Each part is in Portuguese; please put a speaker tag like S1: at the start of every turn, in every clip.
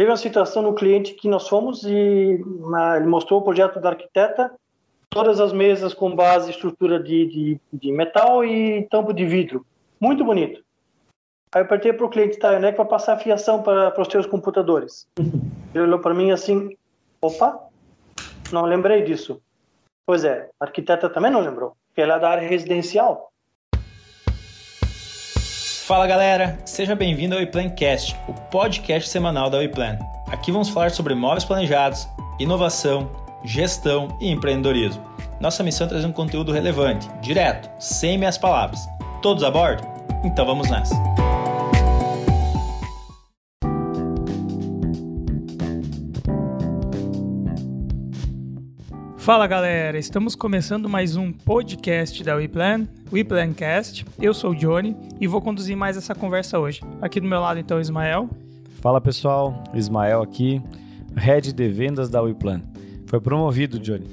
S1: teve uma situação no cliente que nós fomos e uh, ele mostrou o projeto da arquiteta, todas as mesas com base estrutura de, de, de metal e tampo de vidro. Muito bonito. Aí eu apertei para o cliente, tá, né, que vai passar a fiação para, para os seus computadores. Ele olhou para mim assim, opa, não lembrei disso. Pois é, a arquiteta também não lembrou, porque ela é da área residencial.
S2: Fala galera, seja bem-vindo ao WePlancast, o podcast semanal da WePlan. Aqui vamos falar sobre móveis planejados, inovação, gestão e empreendedorismo. Nossa missão é trazer um conteúdo relevante, direto, sem meias palavras. Todos a bordo? Então vamos nessa!
S3: Fala galera, estamos começando mais um podcast da WePlan, WePlancast. Eu sou o Johnny e vou conduzir mais essa conversa hoje. Aqui do meu lado então Ismael.
S4: Fala pessoal, Ismael aqui, Head de Vendas da WePlan. Foi promovido, Johnny.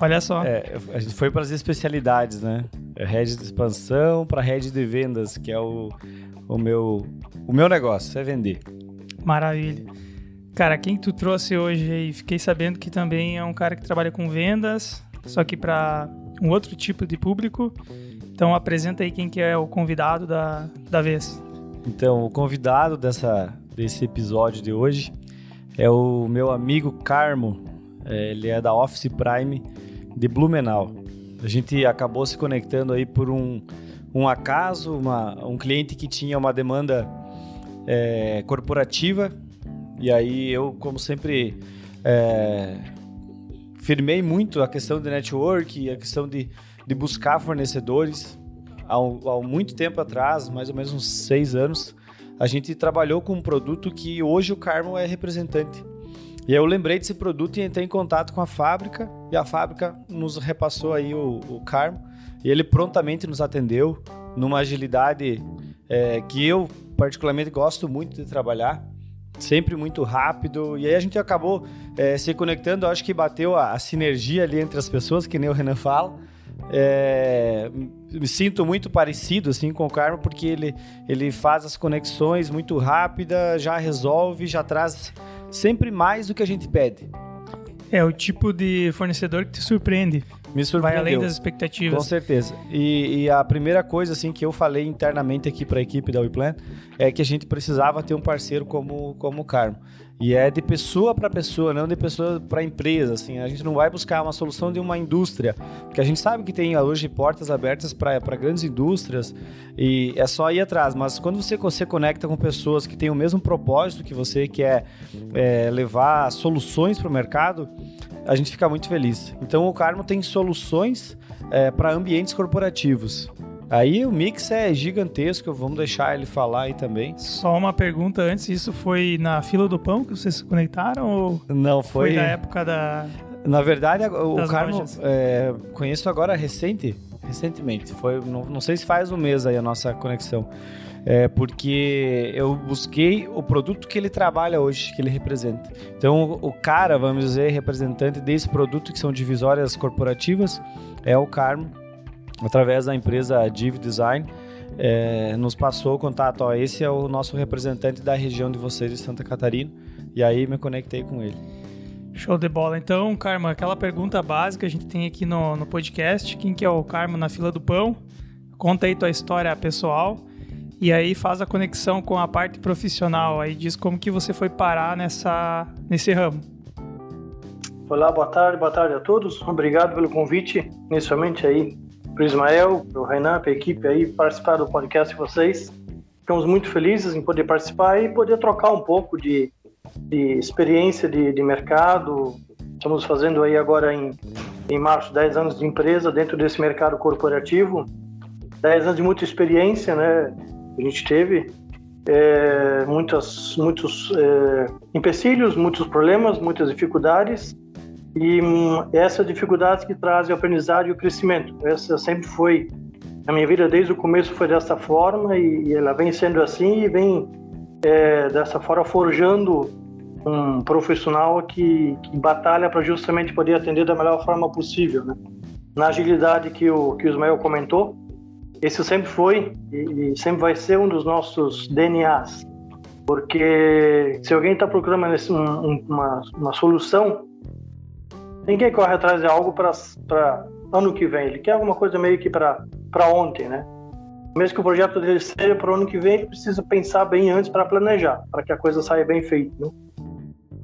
S3: Olha só.
S4: É, a gente foi para as especialidades, né? É Head de expansão para Head de vendas, que é o, o, meu, o meu negócio, é vender.
S3: Maravilha. Cara, quem tu trouxe hoje aí? Fiquei sabendo que também é um cara que trabalha com vendas, só que para um outro tipo de público. Então apresenta aí quem que é o convidado da, da vez.
S4: Então, o convidado dessa, desse episódio de hoje é o meu amigo Carmo. É, ele é da Office Prime de Blumenau. A gente acabou se conectando aí por um, um acaso, uma, um cliente que tinha uma demanda é, corporativa e aí eu, como sempre, é, firmei muito a questão de network, a questão de, de buscar fornecedores. Há, há muito tempo atrás, mais ou menos uns seis anos, a gente trabalhou com um produto que hoje o Carmo é representante. E aí eu lembrei desse produto e entrei em contato com a fábrica e a fábrica nos repassou aí o, o Carmo e ele prontamente nos atendeu numa agilidade é, que eu particularmente gosto muito de trabalhar sempre muito rápido. E aí a gente acabou é, se conectando, acho que bateu a, a, sinergia ali entre as pessoas, que nem o Renan fala. É, me sinto muito parecido assim com o Carmo porque ele, ele faz as conexões muito rápida, já resolve, já traz sempre mais do que a gente pede.
S3: É o tipo de fornecedor que te surpreende.
S4: Me surpreendeu.
S3: Vai além das expectativas.
S4: Com certeza. E, e a primeira coisa assim que eu falei internamente aqui para a equipe da WePlan é que a gente precisava ter um parceiro como, como o Carmo. E é de pessoa para pessoa, não de pessoa para empresa. Assim, a gente não vai buscar uma solução de uma indústria, porque a gente sabe que tem hoje portas abertas para grandes indústrias e é só ir atrás. Mas quando você se conecta com pessoas que têm o mesmo propósito que você, que é, é levar soluções para o mercado, a gente fica muito feliz. Então o Carmo tem soluções é, para ambientes corporativos. Aí o mix é gigantesco, vamos deixar ele falar aí também.
S3: Só uma pergunta antes, isso foi na fila do pão que vocês se conectaram ou
S4: não foi,
S3: foi na época da
S4: Na verdade, o Carmo é, conheço agora recente, recentemente, foi não, não sei se faz um mês aí a nossa conexão é, porque eu busquei o produto que ele trabalha hoje, que ele representa. Então, o cara, vamos dizer, representante desse produto, que são divisórias corporativas, é o Carmo, através da empresa Div Design. É, nos passou o contato, ó, esse é o nosso representante da região de vocês de Santa Catarina, e aí me conectei com ele.
S3: Show de bola. Então, Carmo, aquela pergunta básica a gente tem aqui no, no podcast, quem que é o Carmo na fila do pão? Conta aí tua história pessoal e aí faz a conexão com a parte profissional, aí diz como que você foi parar nessa, nesse ramo.
S1: Olá, boa tarde, boa tarde a todos. Obrigado pelo convite, inicialmente aí para o Ismael, para o Renan, para a equipe aí participar do podcast de vocês. Ficamos muito felizes em poder participar e poder trocar um pouco de, de experiência de, de mercado. Estamos fazendo aí agora em, em março 10 anos de empresa dentro desse mercado corporativo. 10 anos de muita experiência, né? a gente teve é, muitas, muitos é, empecilhos, muitos problemas, muitas dificuldades e hum, essas dificuldades que trazem o aprendizado e o crescimento. Essa sempre foi a minha vida desde o começo foi dessa forma e, e ela vem sendo assim e vem é, dessa forma forjando um profissional que, que batalha para justamente poder atender da melhor forma possível, né? Na agilidade que o que o Ismael comentou, esse sempre foi e, sempre vai ser um dos nossos DNAs. Porque se alguém está procurando uma, uma, uma, solução, ninguém corre atrás de algo para ano que vem. Ele quer alguma coisa meio que para ontem, né? Mesmo que o projeto dele seja para o ano que vem, ele precisa pensar bem antes para planejar, para que a coisa saia bem feita. Né?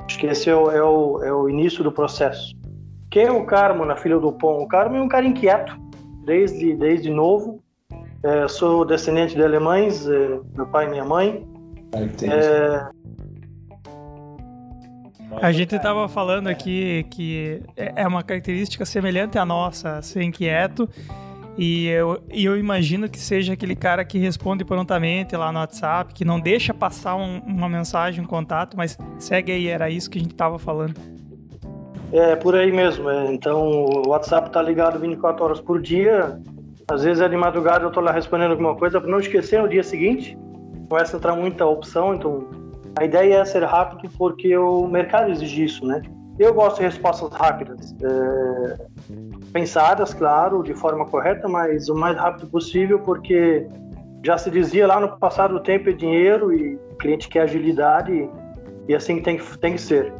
S1: Acho que esse é o, é, o, é o início do processo. Quem é o Carmo na Filha do Pão? O Carmo é um cara inquieto, desde, desde novo. É, sou descendente de alemães, é, meu pai e minha mãe. É...
S3: A gente estava falando aqui que é, é uma característica semelhante à nossa, ser inquieto. E eu, e eu imagino que seja aquele cara que responde prontamente lá no WhatsApp, que não deixa passar um, uma mensagem, um contato, mas segue aí, era isso que a gente estava falando.
S1: É, por aí mesmo. É. Então, o WhatsApp tá ligado 24 horas por dia. Às vezes é de madrugada eu tô lá respondendo alguma coisa para não esquecer no dia seguinte. Começa a entrar muita opção, então a ideia é ser rápido porque o mercado exige isso, né? Eu gosto de respostas rápidas, é, pensadas, claro, de forma correta, mas o mais rápido possível, porque já se dizia lá no passado: o tempo é dinheiro e o cliente quer agilidade e assim tem, tem que ser.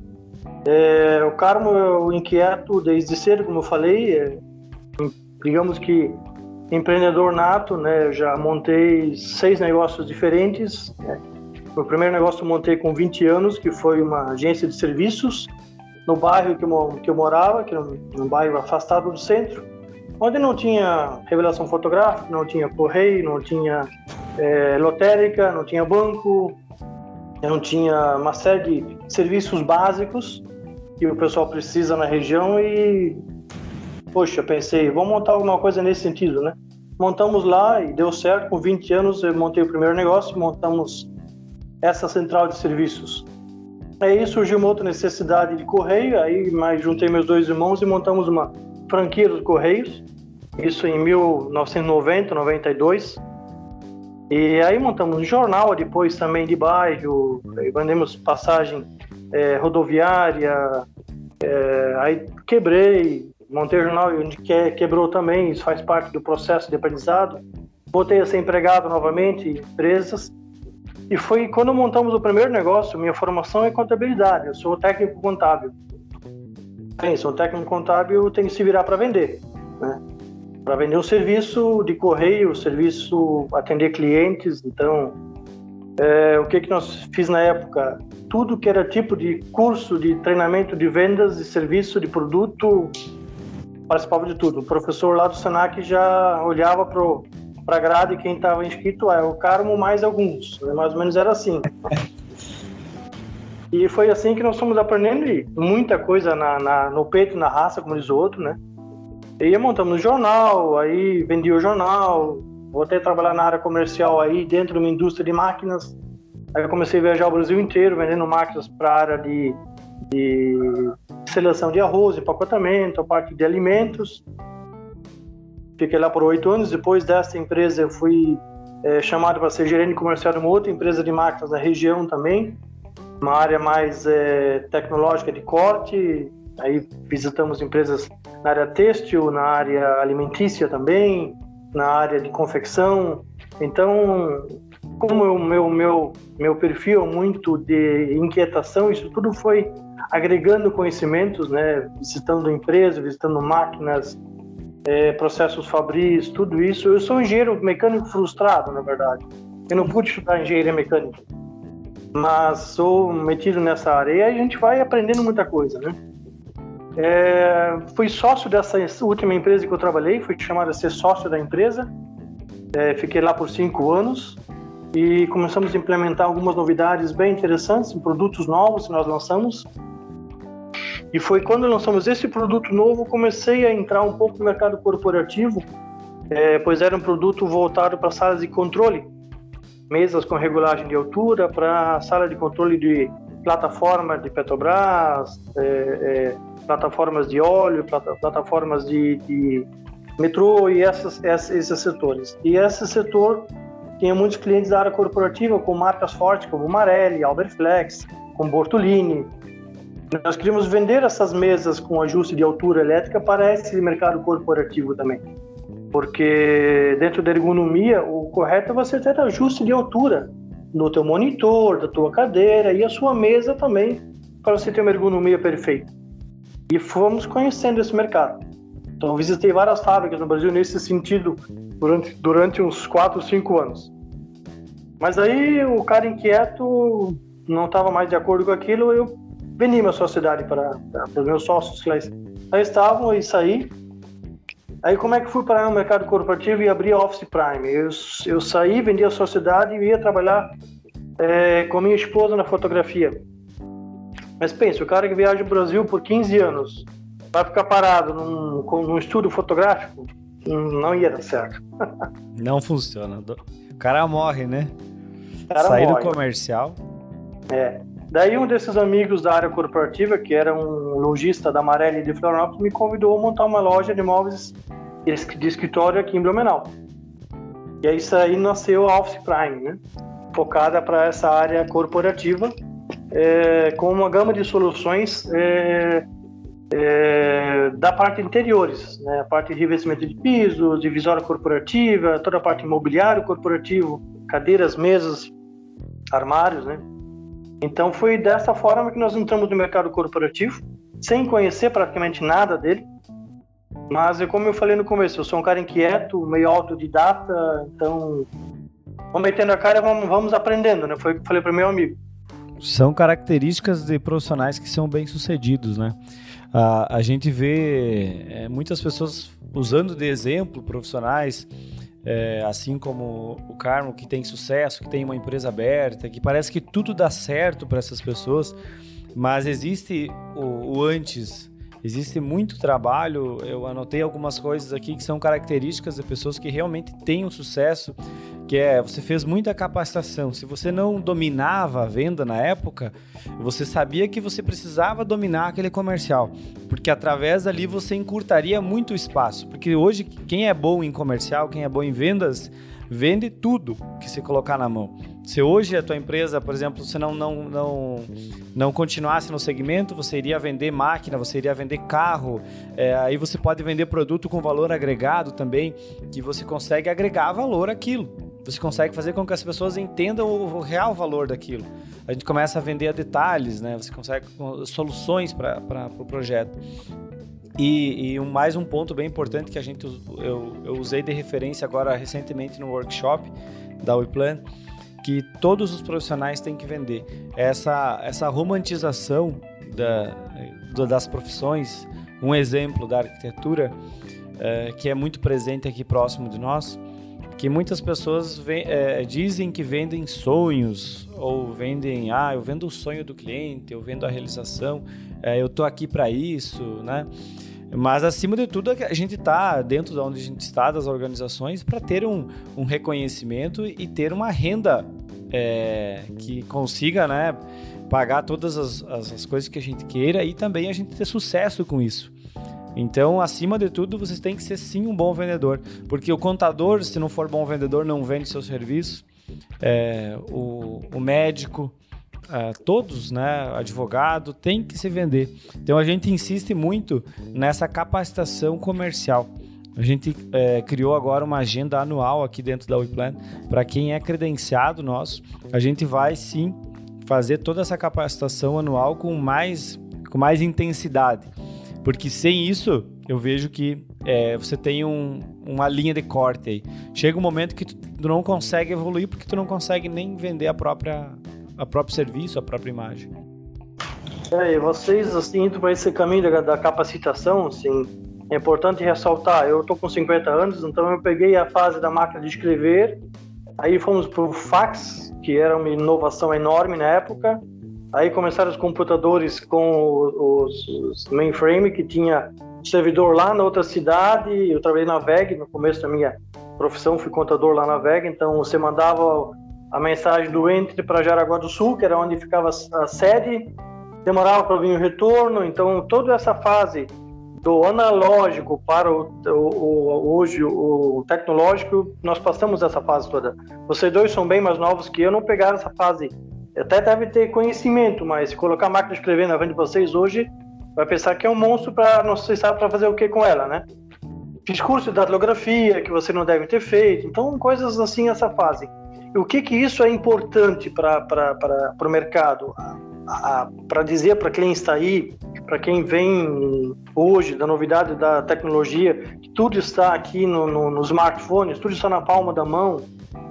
S1: É, o Carmo eu inquieto desde cedo, como eu falei, é, digamos que empreendedor nato, né? Já montei seis negócios diferentes. Né? O primeiro negócio eu montei com 20 anos, que foi uma agência de serviços no bairro que eu, que eu morava, que era um bairro afastado do centro, onde não tinha revelação fotográfica, não tinha correio, não tinha é, lotérica, não tinha banco, não tinha uma série de serviços básicos que o pessoal precisa na região e poxa, pensei, vamos montar alguma coisa nesse sentido, né? Montamos lá e deu certo. Com 20 anos eu montei o primeiro negócio, montamos essa central de serviços. Aí surgiu uma outra necessidade de correio, aí mais juntei meus dois irmãos e montamos uma franquia dos correios. Isso em 1990, 92. E aí montamos um jornal depois também de bairro, vendemos passagem é, rodoviária, é, aí quebrei, montei o jornal que, quebrou também, isso faz parte do processo de aprendizado. Voltei a ser empregado novamente em empresas. E foi quando montamos o primeiro negócio, minha formação é contabilidade, eu sou técnico contábil. Bem, sou técnico contábil, tenho que se virar para vender, né? Para vender o serviço de correio, serviço atender clientes, então é, o que que nós fiz na época? Tudo que era tipo de curso de treinamento de vendas, de serviço, de produto, participava de tudo. O professor lá do Senac já olhava para grade quem estava inscrito, é o Carmo mais alguns, né? mais ou menos era assim. E foi assim que nós fomos aprendendo muita coisa na, na, no peito, na raça, como diz o outro, né? E montamos um jornal, aí vendi o jornal, voltei a trabalhar na área comercial aí dentro de uma indústria de máquinas. Aí comecei a viajar o Brasil inteiro vendendo máquinas para a área de, de seleção de arroz, empacotamento, a parte de alimentos. Fiquei lá por oito anos. Depois dessa empresa eu fui é, chamado para ser gerente comercial de uma outra empresa de máquinas da região também, uma área mais é, tecnológica de corte. Aí visitamos empresas na área têxtil, na área alimentícia também, na área de confecção. Então, como o meu, meu, meu perfil é muito de inquietação, isso tudo foi agregando conhecimentos, né? visitando empresas, visitando máquinas, é, processos fabris, tudo isso. Eu sou engenheiro mecânico frustrado, na verdade. Eu não pude estudar engenharia mecânica, mas sou metido nessa área e a gente vai aprendendo muita coisa, né? É, fui sócio dessa última empresa que eu trabalhei, fui chamado a ser sócio da empresa. É, fiquei lá por cinco anos e começamos a implementar algumas novidades bem interessantes, produtos novos que nós lançamos. E foi quando lançamos esse produto novo, comecei a entrar um pouco no mercado corporativo, é, pois era um produto voltado para salas de controle, mesas com regulagem de altura, para sala de controle de plataforma de Petrobras, é, é, plataformas de óleo, plata, plataformas de, de, metrô e essas, esses setores. E esse setor tinha muitos clientes da área corporativa com marcas fortes como Marelli, Alberflex, com Bortolini. Nós queríamos vender essas mesas com ajuste de altura elétrica para esse mercado corporativo também. Porque dentro da ergonomia, o correto é você ter ajuste de altura do teu monitor, da tua cadeira e a sua mesa também, para você ter uma ergonomia perfeita. E fomos conhecendo esse mercado. Então, visitei várias fábricas no Brasil nesse sentido durante, durante uns 4, 5 anos. Mas aí o cara inquieto não estava mais de acordo com aquilo, eu vendi minha sociedade para, para os meus sócios que lá, lá estavam e saí. Aí como é que fui para o mercado corporativo e abri a Office Prime? Eu, eu saí, vendi a sociedade e ia trabalhar é, com minha esposa na fotografia. Mas pensa, o cara que viaja o Brasil por 15 anos vai ficar parado num, num estúdio fotográfico? Não ia dar certo.
S4: Não funciona. O cara morre, né? Sair do comercial.
S1: É. Daí um desses amigos da área corporativa, que era um lojista da Marelli de Florianópolis, me convidou a montar uma loja de móveis de escritório aqui em Blumenau. E aí isso aí nasceu a Office Prime, né? Focada para essa área corporativa, é, com uma gama de soluções é, é, da parte interiores, né? A parte de revestimento de pisos, divisória corporativa, toda a parte imobiliário corporativo, cadeiras, mesas, armários, né? Então foi dessa forma que nós entramos no mercado corporativo, sem conhecer praticamente nada dele. Mas como eu falei no começo, eu sou um cara inquieto, meio autodidata, então vamos metendo a cara vamos, vamos aprendendo, né? Foi o que eu falei para meu amigo.
S4: São características de profissionais que são bem sucedidos, né? A, a gente vê é, muitas pessoas usando de exemplo profissionais é, assim como o Carmo, que tem sucesso, que tem uma empresa aberta, que parece que tudo dá certo para essas pessoas, mas existe o, o antes, existe muito trabalho. Eu anotei algumas coisas aqui que são características de pessoas que realmente têm um sucesso que é você fez muita capacitação. Se você não dominava a venda na época, você sabia que você precisava dominar aquele comercial, porque através dali você encurtaria muito o espaço. Porque hoje quem é bom em comercial, quem é bom em vendas, vende tudo que se colocar na mão. Se hoje a tua empresa, por exemplo, você não, não, não, não continuasse no segmento, você iria vender máquina, você iria vender carro, é, aí você pode vender produto com valor agregado também, que você consegue agregar valor àquilo. Você consegue fazer com que as pessoas entendam o, real valor daquilo. A gente começa a vender a detalhes, né? Você consegue soluções para o pro projeto. E, e mais um ponto bem importante que a gente eu, eu usei de referência agora recentemente no workshop da WePlan, que todos os profissionais têm que vender. Essa, essa romantização da, das profissões, um exemplo da arquitetura, é, que é muito presente aqui próximo de nós, que muitas pessoas é, dizem que vendem sonhos ou vendem, ah, eu vendo o sonho do cliente, eu vendo a realização, é, eu tô aqui para isso, né? Mas acima de tudo, a gente está dentro de onde a gente está, das organizações, para ter um, um, reconhecimento e ter uma renda é, que consiga né, pagar todas as, as, as coisas que a gente queira e também a gente ter sucesso com isso. Então, acima de tudo, você tem que ser sim um bom vendedor, porque o contador, se não for bom vendedor, não vende seu serviço. É, o, o, médico, é, todos, né, advogado, tem que se vender. Então, a gente insiste muito nessa capacitação comercial. A gente é, criou agora uma agenda anual aqui dentro da WePlan para quem é credenciado nosso. A gente vai sim fazer toda essa capacitação anual com mais, com mais intensidade. Porque sem isso, eu vejo que é, você tem um, uma linha de corte aí. Chega um momento que tu não consegue evoluir porque tu não consegue nem vender a própria, a próprio serviço, a própria imagem.
S1: É, e vocês, assim, indo para esse caminho da, da, capacitação, assim, é importante ressaltar, eu tô com 50 anos, então eu peguei a fase da máquina de escrever, aí fomos para o fax, que era uma inovação enorme na época, Aí começaram os computadores com os, os mainframe, que tinha servidor lá na outra cidade. Eu trabalhei na VEG, no começo da minha profissão, fui contador lá na VEG. Então você mandava a mensagem do Entre para Jaraguá do Sul, que era onde ficava a sede, demorava para vir o retorno. Então toda essa fase do analógico para o, o, hoje o tecnológico, nós passamos essa fase toda. Vocês dois são bem mais novos que eu, não pegaram essa fase até deve ter conhecimento, mas se colocar a máquina de escrever na frente de vocês hoje, vai pensar que é um monstro para não sei sabe para fazer o que com ela, né? Fiz curso de datilografia que você não deve ter feito, então coisas assim essa fase. E o que que isso é importante para o mercado? Para dizer para quem está aí, para quem vem hoje da novidade da tecnologia, que tudo está aqui no, no, no smartphone, tudo está na palma da mão,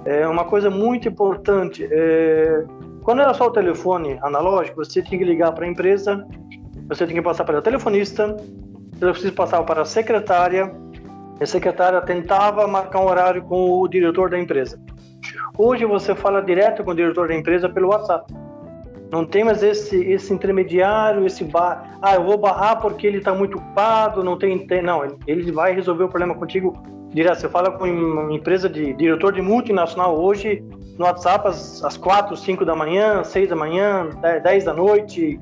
S1: é uma coisa muito importante. É, quando era só o telefone analógico, você tinha que ligar para a empresa, você tinha que passar para o telefonista, telefonista passava para a secretária, a secretária tentava marcar um horário com o diretor da empresa. Hoje você fala direto com o diretor da empresa pelo WhatsApp. Não tem mais esse, esse intermediário, esse bar. Ah, eu vou barrar porque ele está muito ocupado, não tem. Não, ele vai resolver o problema contigo direto. Você fala com uma empresa de diretor de multinacional hoje no WhatsApp às, às 4, 5 da manhã, 6 da manhã, 10 da noite.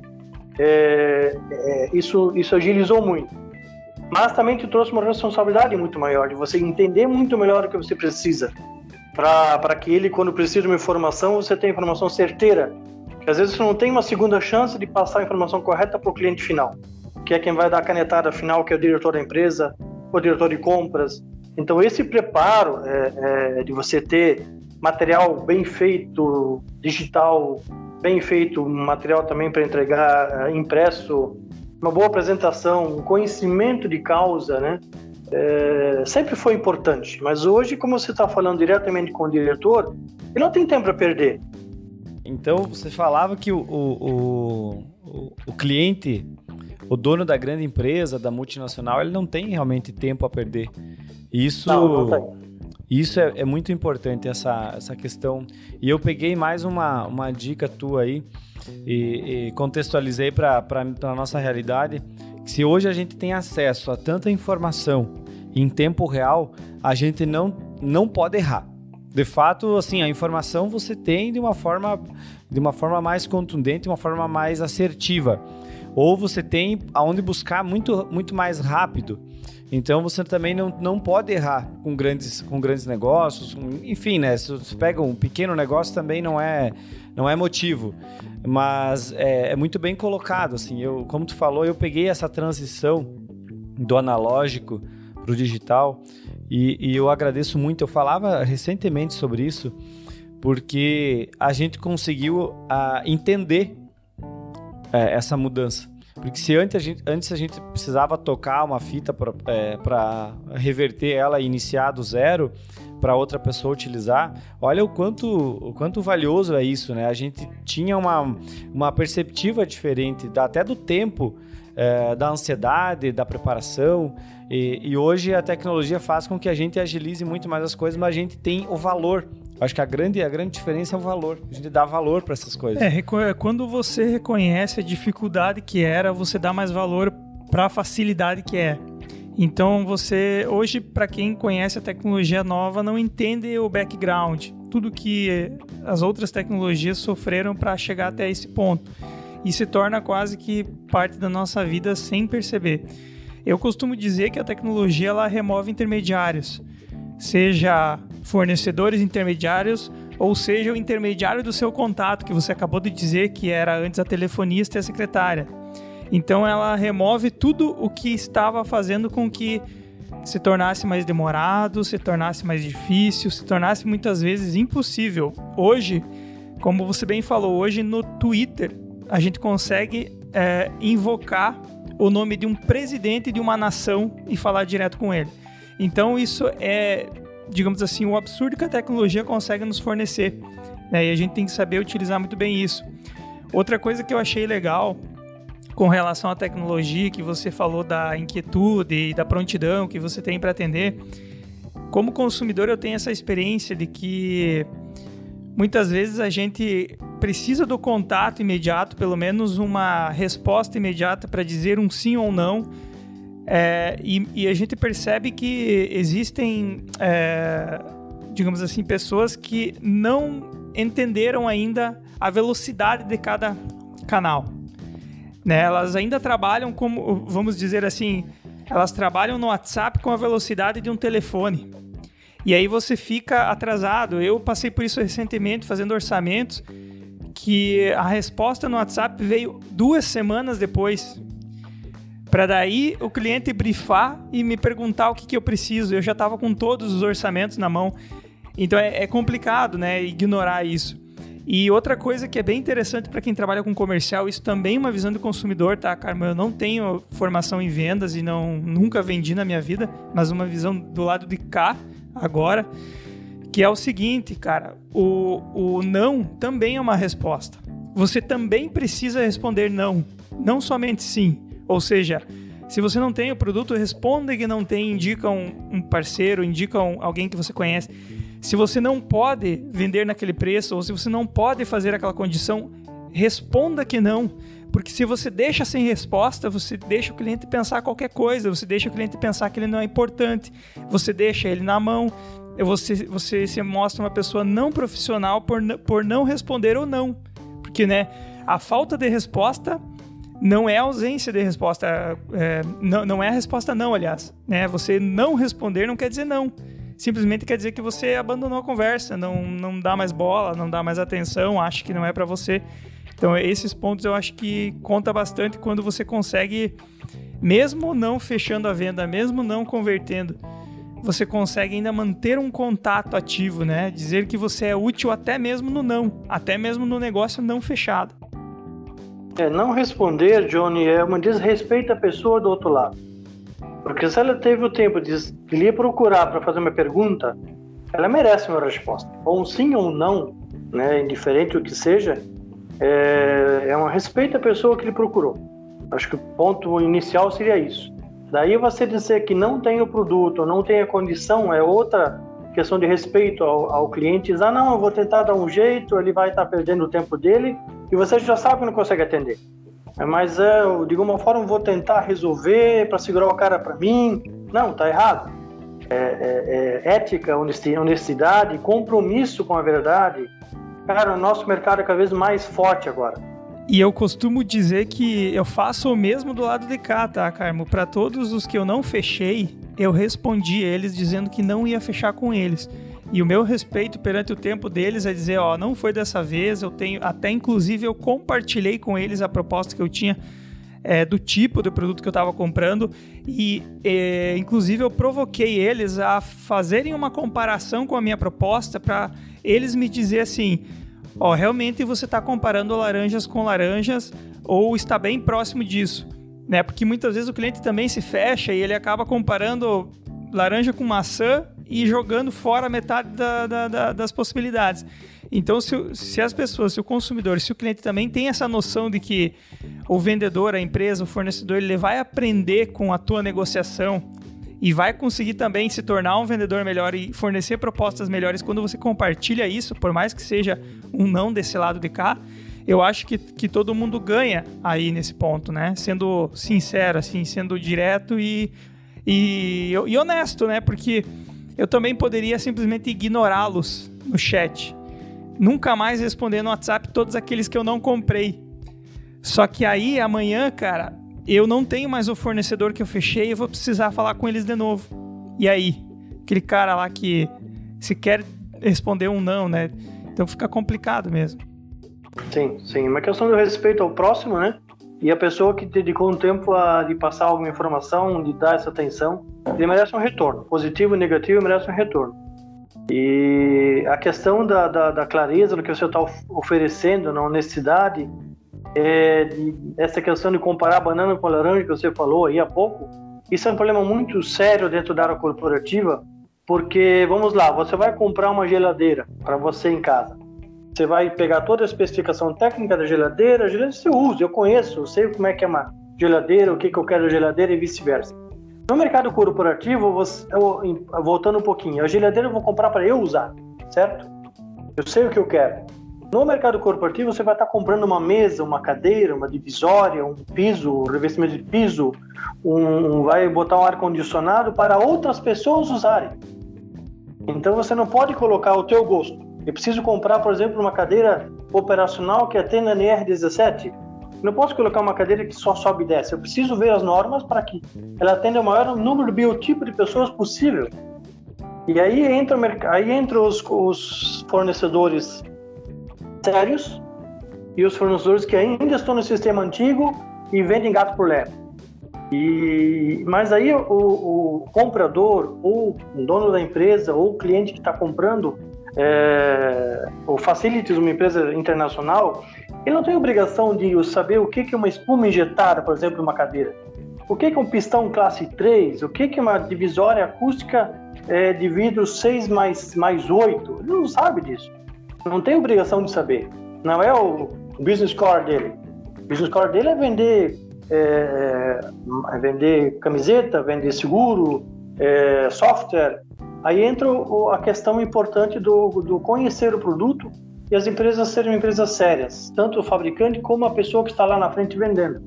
S1: É, é, isso, isso agilizou muito. Mas também te trouxe uma responsabilidade muito maior, de você entender muito melhor o que você precisa. Para que ele, quando precisa de uma informação, você tenha informação certeira. Porque às vezes você não tem uma segunda chance de passar a informação correta para o cliente final, que é quem vai dar a canetada final, que é o diretor da empresa, o diretor de compras. Então, esse preparo é, é, de você ter material bem feito, digital, bem feito, material também para entregar é, impresso, uma boa apresentação, um conhecimento de causa, né? É, sempre foi importante. Mas hoje, como você está falando diretamente com o diretor, ele não tem tempo para perder.
S4: Então, você falava que o, o, o, o cliente, o dono da grande empresa, da multinacional, ele não tem realmente tempo a perder. Isso, não, não isso é, é, muito importante, essa, essa questão. E eu peguei mais uma, uma dica tua aí e, e contextualizei para a nossa realidade. Que se hoje a gente tem acesso a tanta informação em tempo real, a gente não, não pode errar. De fato, assim, a informação você tem de uma forma, de uma forma mais contundente, de uma forma mais assertiva. Ou você tem aonde buscar muito, muito mais rápido. Então você também não, não pode errar com grandes, com grandes negócios, enfim, né? Se você pega um pequeno negócio também não é, não é motivo, mas é, é muito bem colocado, assim. Eu, como tu falou, eu peguei essa transição do analógico para o digital e, e eu agradeço muito. Eu falava recentemente sobre isso porque a gente conseguiu a, ah, entender é, essa mudança. Porque se antes a gente, antes a gente precisava tocar uma fita para é, reverter ela e iniciar do zero para outra pessoa utilizar, olha o quanto, o quanto valioso é isso, né? A gente tinha uma, uma perspectiva diferente, até do tempo, é, da ansiedade, da preparação. E, e, hoje a tecnologia faz com que a gente agilize muito mais as coisas, mas a gente tem o valor Acho que a grande, a grande diferença é o valor. A gente dá valor para essas coisas.
S3: É, quando você reconhece a dificuldade que era, você dá mais valor para a facilidade que é. Então você hoje para quem conhece a tecnologia nova não entende o background, tudo que as outras tecnologias sofreram para chegar até esse ponto e se torna quase que parte da nossa vida sem perceber. Eu costumo dizer que a tecnologia ela remove intermediários seja fornecedores intermediários ou seja o intermediário do seu contato, que você acabou de dizer que era antes a telefonista e a secretária. Então ela remove tudo o que estava fazendo com que se tornasse mais demorado, se tornasse mais difícil, se tornasse muitas vezes impossível. Hoje, como você bem falou, hoje no Twitter a gente consegue é, invocar o nome de um presidente de uma nação e falar direto com ele. Então isso é, digamos assim, o absurdo que a tecnologia consegue nos fornecer. Né? E a gente tem que saber utilizar muito bem isso. Outra coisa que eu achei legal com relação à tecnologia, que você falou da inquietude e da prontidão que você tem para atender, como consumidor eu tenho essa experiência de que muitas vezes a gente precisa do contato imediato, pelo menos uma resposta imediata para dizer um sim ou não é, e, e, a gente percebe que existem, é, digamos assim, pessoas que não entenderam ainda a velocidade de cada canal. Né? Elas ainda trabalham como, vamos dizer assim, elas trabalham no WhatsApp com a velocidade de um telefone. E aí você fica atrasado. Eu passei por isso recentemente fazendo orçamentos que a resposta no WhatsApp veio duas semanas depois para daí o cliente brifar e me perguntar o que, que eu preciso. Eu já estava com todos os orçamentos na mão. Então é, é complicado, né, ignorar isso. E outra coisa que é bem interessante para quem trabalha com comercial, isso também é uma visão do consumidor, tá, Carmen? Eu não tenho formação em vendas e não nunca vendi na minha vida, mas uma visão do lado de cá agora, que é o seguinte, cara, o, o não também é uma resposta. Você também precisa responder não, não somente sim. Ou seja, se você não tem o produto, responda que não tem, indica um, um parceiro, indica um, alguém que você conhece. Se você não pode vender naquele preço ou se você não pode fazer aquela condição, responda que não. Porque se você deixa sem resposta, você deixa o cliente pensar qualquer coisa, você deixa o cliente pensar que ele não é importante, você deixa ele na mão, você, você se mostra uma pessoa não profissional por, por não responder ou não. Porque, né, a falta de resposta não é ausência de resposta, é, não, não é a resposta não, aliás. Né? Você não responder não quer dizer não simplesmente quer dizer que você abandonou a conversa, não, não dá mais bola, não dá mais atenção, acha que não é para você. Então, esses pontos eu acho que conta bastante quando você consegue, mesmo não fechando a venda, mesmo não convertendo, você consegue ainda manter um contato ativo, né? Dizer que você é útil até mesmo no não, até mesmo no negócio não fechado.
S1: É, não responder, Johnny, é um desrespeito à pessoa do outro lado. Porque se ela teve o tempo de lhe procurar para fazer uma pergunta, ela merece uma resposta. Ou um sim ou um não, né, indiferente o que seja, é, é um respeito à pessoa que lhe procurou. Acho que o ponto inicial seria isso. Daí você dizer que não tem o produto, não tem a condição, é outra questão de respeito ao, ao cliente. Ah, não, eu vou tentar dar um jeito, ele vai estar perdendo o tempo dele, e você já sabe que não consegue atender. É, mas é, eu, de alguma forma, vou tentar resolver para segurar o cara para mim. Não, tá errado. É, é, é ética, honestidade, compromisso com a verdade. Cara, o nosso mercado é cada vez mais forte agora.
S3: E eu costumo dizer que eu faço o mesmo do lado de cá, tá, Carmo? Para todos os que eu não fechei, eu respondi eles dizendo que não ia fechar com eles. E o meu respeito perante o tempo deles é dizer, ó, não foi dessa vez, eu tenho, até inclusive eu compartilhei com eles a proposta que eu tinha é, do tipo do produto que eu estava comprando e é, inclusive eu provoquei eles a fazerem uma comparação com a minha proposta para eles me dizer assim, ó, realmente você está comparando laranjas com laranjas ou está bem próximo disso, né? Porque muitas vezes o cliente também se fecha e ele acaba comparando laranja com maçã e jogando fora metade da, da, da, das possibilidades. Então, se, se as pessoas, se o consumidor, se o cliente também tem essa noção de que o vendedor, a empresa, o fornecedor, ele vai aprender com a tua negociação e vai conseguir também se tornar um vendedor melhor e fornecer propostas melhores quando você compartilha isso, por mais que seja um não desse lado de cá, eu acho que, que todo mundo ganha aí nesse ponto, né? Sendo sincero, assim, sendo direto e e, e honesto, né? Porque eu também poderia simplesmente ignorá-los no chat. Nunca mais responder no WhatsApp todos aqueles que eu não comprei. Só que aí, amanhã, cara, eu não tenho mais o fornecedor que eu fechei eu vou precisar falar com eles de novo. E aí? Aquele cara lá que se quer responder um não, né? Então fica complicado mesmo.
S1: Sim, sim. Uma questão do respeito ao próximo, né? E a pessoa que dedicou um tempo a de passar alguma informação, de dar essa atenção, ele merece um retorno. Positivo e negativo merece um retorno. E a questão da, da, da clareza do que você está oferecendo, na honestidade, é, essa questão de comparar banana com laranja que você falou aí há pouco, isso é um problema muito sério dentro da área corporativa, porque, vamos lá, você vai comprar uma geladeira para você em casa. Você vai pegar toda a especificação técnica da geladeira, a geladeira você usa, eu conheço, eu sei como é que é uma geladeira, o que, que eu quero da geladeira e vice-versa. No mercado corporativo, você, eu, voltando um pouquinho, a geladeira eu vou comprar para eu usar, certo? Eu sei o que eu quero. No mercado corporativo, você vai estar comprando uma mesa, uma cadeira, uma divisória, um piso, um revestimento de piso, um, vai botar um ar-condicionado para outras pessoas usarem. Então você não pode colocar o teu gosto. Eu preciso comprar, por exemplo, uma cadeira operacional que atenda NR17. Não posso colocar uma cadeira que só sobe e desce. Eu preciso ver as normas para que ela atenda o maior número de biotipo de pessoas possível. E aí entra, aí entra os, os fornecedores sérios e os fornecedores que ainda estão no sistema antigo e vendem gato por lebre. E, mas aí o, o comprador ou o dono da empresa ou o cliente que está comprando é, o Facilities, uma empresa internacional, ele não tem obrigação de saber o que é uma espuma injetada, por exemplo, numa cadeira. O que é um pistão classe 3? O que é uma divisória acústica é, de vidro 6 mais, mais 8? Ele não sabe disso. Não tem obrigação de saber. Não é o business core dele. O business core dele é vender, é, é vender camiseta, vender seguro, é, software. Aí entra a questão importante do, do conhecer o produto e as empresas serem empresas sérias, tanto o fabricante como a pessoa que está lá na frente vendendo.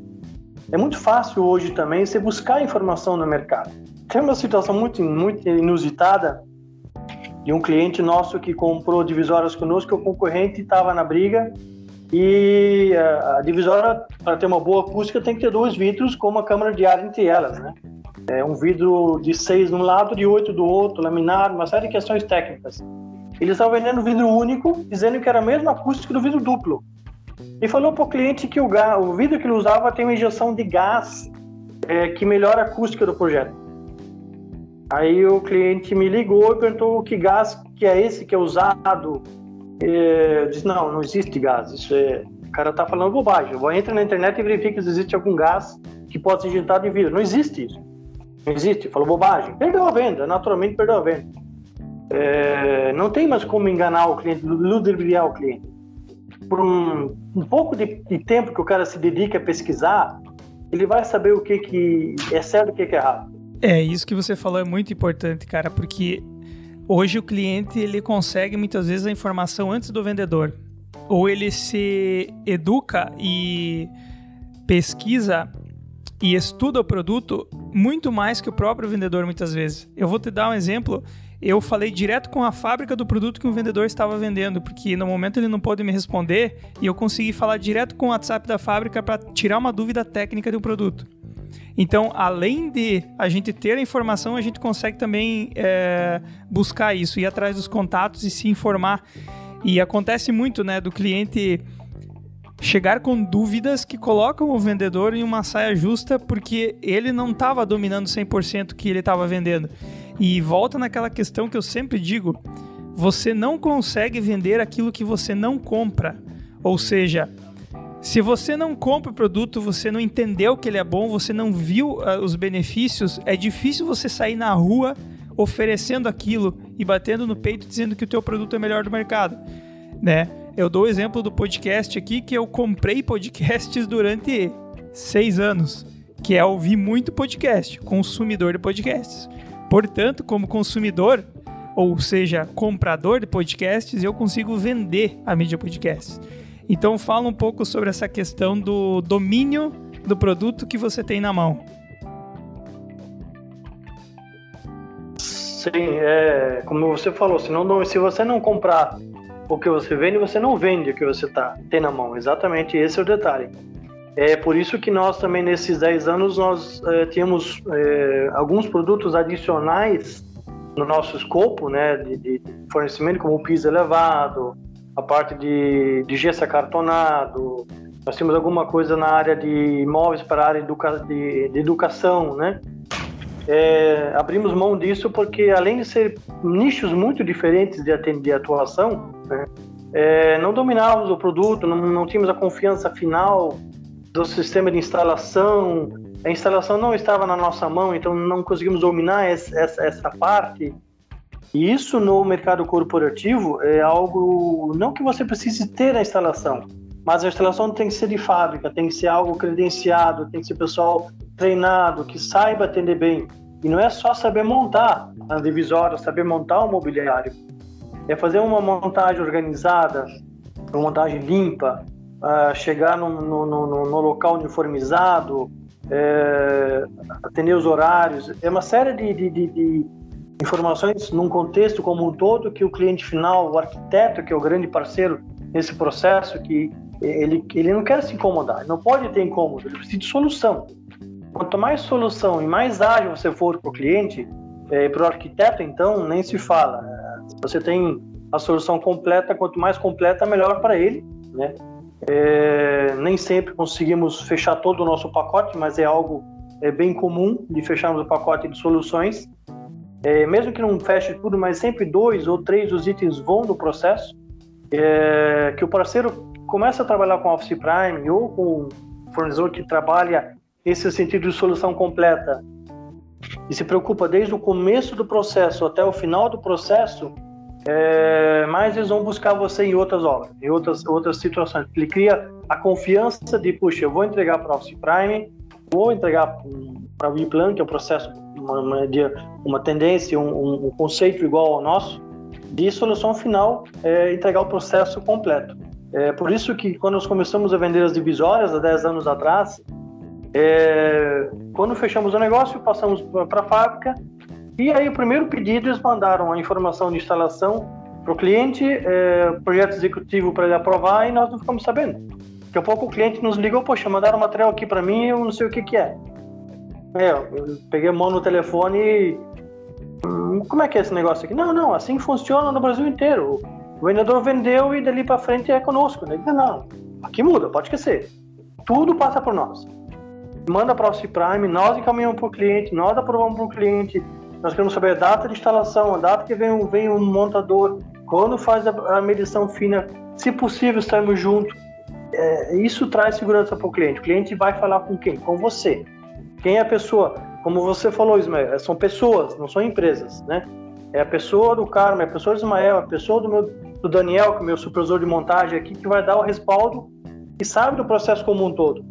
S1: É muito fácil hoje também você buscar informação no mercado. Tem uma situação muito, muito inusitada de um cliente nosso que comprou divisórias conosco, o concorrente estava na briga e a divisória, para ter uma boa acústica, tem que ter dois vidros com uma câmara de ar entre elas, né? É um vidro de seis de um lado, de oito do outro, laminado, uma série de questões técnicas. Eles estavam vendendo vidro único, dizendo que era a mesma acústica do vidro duplo e falou para o cliente que o, o vidro que ele usava tem uma injeção de gás é, que melhora a acústica do projeto. Aí o cliente me ligou e perguntou que gás que é esse que é usado. Eu disse, não, não existe gás. Isso é... O cara está falando bobagem. Eu entra na internet e verifica se existe algum gás que pode ser injetado em vidro. Não existe isso. Não existe. Falou bobagem. Perdeu a venda, naturalmente perdeu a venda. É, não tem mais como enganar o cliente, ludibriar o cliente por um, um pouco de, de, tempo que o cara se dedica a pesquisar, ele vai saber o que, que é certo e o que, que é errado.
S3: É, isso que você falou é muito importante, cara, porque hoje o cliente ele consegue muitas vezes a informação antes do vendedor. Ou ele se educa e pesquisa e estuda o produto muito mais que o próprio vendedor muitas vezes. Eu vou te dar um exemplo eu falei direto com a fábrica do produto que o vendedor estava vendendo, porque no momento ele não pôde me responder e eu consegui falar direto com o WhatsApp da fábrica para tirar uma dúvida técnica do produto. Então, além de a gente ter a informação, a gente consegue também é, buscar isso, ir atrás dos contatos e se informar. E acontece muito, né, do cliente chegar com dúvidas que colocam o vendedor em uma saia justa porque ele não estava dominando 100% o que ele estava vendendo. E volta naquela questão que eu sempre digo: você não consegue vender aquilo que você não compra. Ou seja, se você não compra o produto, você não entendeu que ele é bom, você não viu uh, os benefícios, é difícil você sair na rua oferecendo aquilo e batendo no peito dizendo que o teu produto é melhor do mercado, né? Eu dou o exemplo do podcast aqui que eu comprei podcasts durante seis anos, que é ouvir muito podcast, consumidor de podcasts. Portanto, como consumidor, ou seja, comprador de podcasts, eu consigo vender a mídia podcast. Então, fala um pouco sobre essa questão do domínio do produto que você tem na mão.
S1: Sim, é, como você falou, se, não, se você não comprar o que você vende, você não vende o que você tá, tem na mão. Exatamente esse é o detalhe. É por isso que nós também, nesses 10 anos, nós é, tínhamos é, alguns produtos adicionais no nosso escopo né, de, de, fornecimento, como o piso elevado, a parte de, de gesso acartonado, nós temos alguma coisa na área de imóveis para a área de, de educação, né? É, abrimos mão disso porque, além de ser nichos muito diferentes de, de atuação, né, é, não dominávamos o produto, não, não tínhamos a confiança final do sistema de instalação. A instalação não estava na nossa mão, então não conseguimos dominar essa, essa, essa parte. E isso no mercado corporativo é algo não que você precise ter a instalação, mas a instalação tem que ser de fábrica, tem que ser algo credenciado, tem que ser pessoal treinado, que saiba atender bem. E não é só saber montar as divisórias, saber montar o mobiliário. É fazer uma montagem organizada, uma montagem limpa, uh, chegar no, no, no, no, local uniformizado, é, atender os horários. É uma série de, de, de, de, informações num contexto como um todo que o cliente final, o arquiteto, que é o grande parceiro nesse processo, que ele, ele não quer se incomodar, não pode ter incômodo, ele precisa de solução. Quanto mais solução e mais ágil você for para o cliente, é, para o arquiteto, então, nem se fala. Se você tem a solução completa, quanto mais completa, melhor para ele, né? É, nem sempre conseguimos fechar todo o nosso pacote, mas é algo é, bem comum de fecharmos o pacote de soluções. É, mesmo que não feche tudo, mas sempre dois ou três dos itens vão do processo, é, que o parceiro começa a trabalhar com Office Prime ou com um fornecedor que trabalha esse sentido de solução completa e se preocupa desde o começo do processo até o final do processo, é, mais eles vão buscar você em outras obras, em outras, outras situações. Ele cria a confiança de, puxa, eu vou entregar para o Office Prime, vou entregar para o e-plan, que é um processo, uma, uma, tendência, um, um, conceito igual ao nosso, de solução final, é, entregar o processo completo. É por isso que quando nós começamos a vender as divisórias há 10 anos atrás, é, quando fechamos o negócio, passamos para a fábrica e aí o primeiro pedido eles mandaram a informação de instalação para o cliente, é, projeto executivo para ele aprovar e nós não ficamos sabendo. Daqui a pouco o cliente nos ligou, poxa, mandaram material aqui para mim eu não sei o que que é. É, eu peguei a mão no telefone e... Hum, como é que é esse negócio aqui? Não, não, assim funciona no Brasil inteiro. O vendedor vendeu e dali para frente é conosco. Ele disse, não, aqui muda, pode esquecer. Tudo passa por nós manda para o Prime, nós encaminhamos para o cliente, nós aprovamos para o cliente, nós queremos saber a data de instalação, a data que vem, vem um montador, quando faz a, a medição fina, se possível estarmos juntos. É, isso traz segurança para o cliente. O cliente vai falar com quem? Com você. Quem é a pessoa? Como você falou, Ismael, são pessoas, não são empresas, né? É a pessoa do Carmo, é a pessoa do Ismael, é a pessoa do, meu, do Daniel, que é o meu supervisor de montagem aqui, que vai dar o respaldo e sabe do processo como um todo.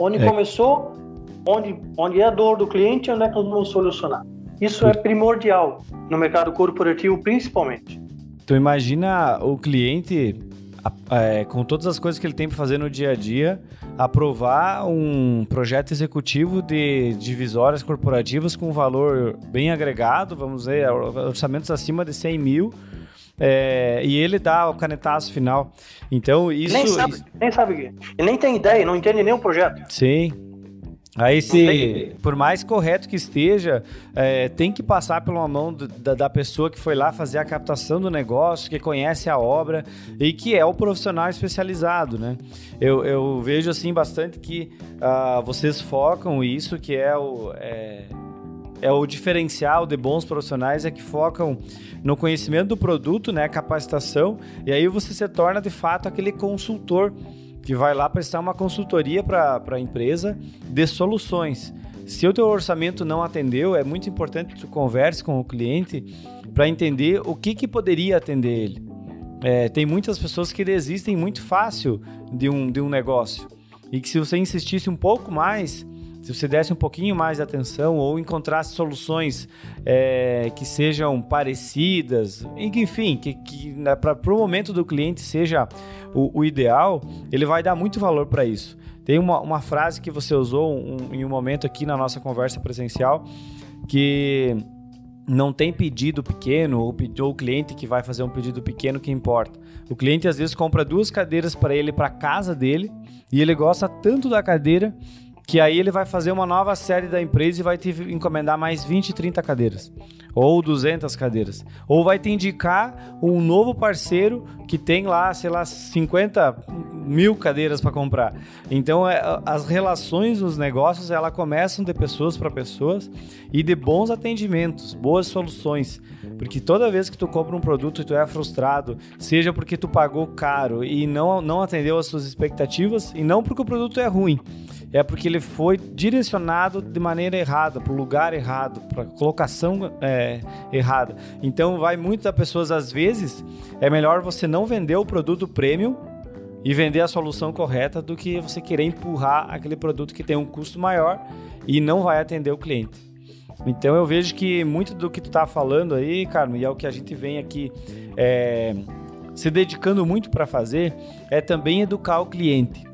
S1: Onde é. começou, onde, onde é a dor do cliente, onde é que nós vamos solucionar. Isso é primordial no mercado corporativo, principalmente.
S4: Então imagina o cliente, é, com todas as coisas que ele tem para fazer no dia a dia, aprovar um projeto executivo de divisórias corporativas com valor bem agregado, vamos dizer, orçamentos acima de 100 mil, é, e ele dá o canetaço final. Então, isso.
S1: Nem sabe,
S4: isso...
S1: nem sabe Ele nem tem ideia, não entende nem o projeto.
S4: Sim. Aí, se, por mais correto que esteja, é, tem que passar pela mão do, da, da, pessoa que foi lá fazer a captação do negócio, que conhece a obra e que é o profissional especializado, né? Eu, eu vejo, assim, bastante que uh, vocês focam isso, que é o... É é o diferencial de bons profissionais é que focam no conhecimento do produto, né, capacitação, e aí você se torna de fato aquele consultor que vai lá prestar uma consultoria para a empresa de soluções. Se o teu orçamento não atendeu, é muito importante que tu converse com o cliente para entender o que, que poderia atender ele. É, tem muitas pessoas que desistem muito fácil de um, de um negócio e que se você insistisse um pouco mais, se você desse um pouquinho mais de atenção ou encontrasse soluções é, que sejam parecidas, enfim, que, que para o momento do cliente seja o, o, ideal, ele vai dar muito valor para isso. Tem uma, uma frase que você usou um, em um momento aqui na nossa conversa presencial que não tem pedido pequeno ou, ou o cliente que vai fazer um pedido pequeno que importa. O cliente às vezes compra duas cadeiras para ele para casa dele e ele gosta tanto da cadeira que aí ele vai fazer uma nova série da empresa e vai te encomendar mais 20, 30 cadeiras, ou 200 cadeiras, ou vai te indicar um novo parceiro que tem lá, sei lá, 50 mil cadeiras para comprar. Então, é, as relações nos negócios, ela começam de pessoas para pessoas e de bons atendimentos, boas soluções, porque toda vez que tu compra um produto e tu é frustrado, seja porque tu pagou caro e não, não atendeu as suas expectativas, e não porque o produto é ruim, é porque ele foi direcionado de maneira errada, para o lugar errado, para colocação é, errada. Então, vai muitas pessoas, às vezes, é melhor você não vender o produto premium e vender a solução correta do que você querer empurrar aquele produto que tem um custo maior e não vai atender o cliente. Então, eu vejo que muito do que tu está falando aí, Carmo, e é o que a gente vem aqui é, se dedicando muito para fazer, é também educar o cliente.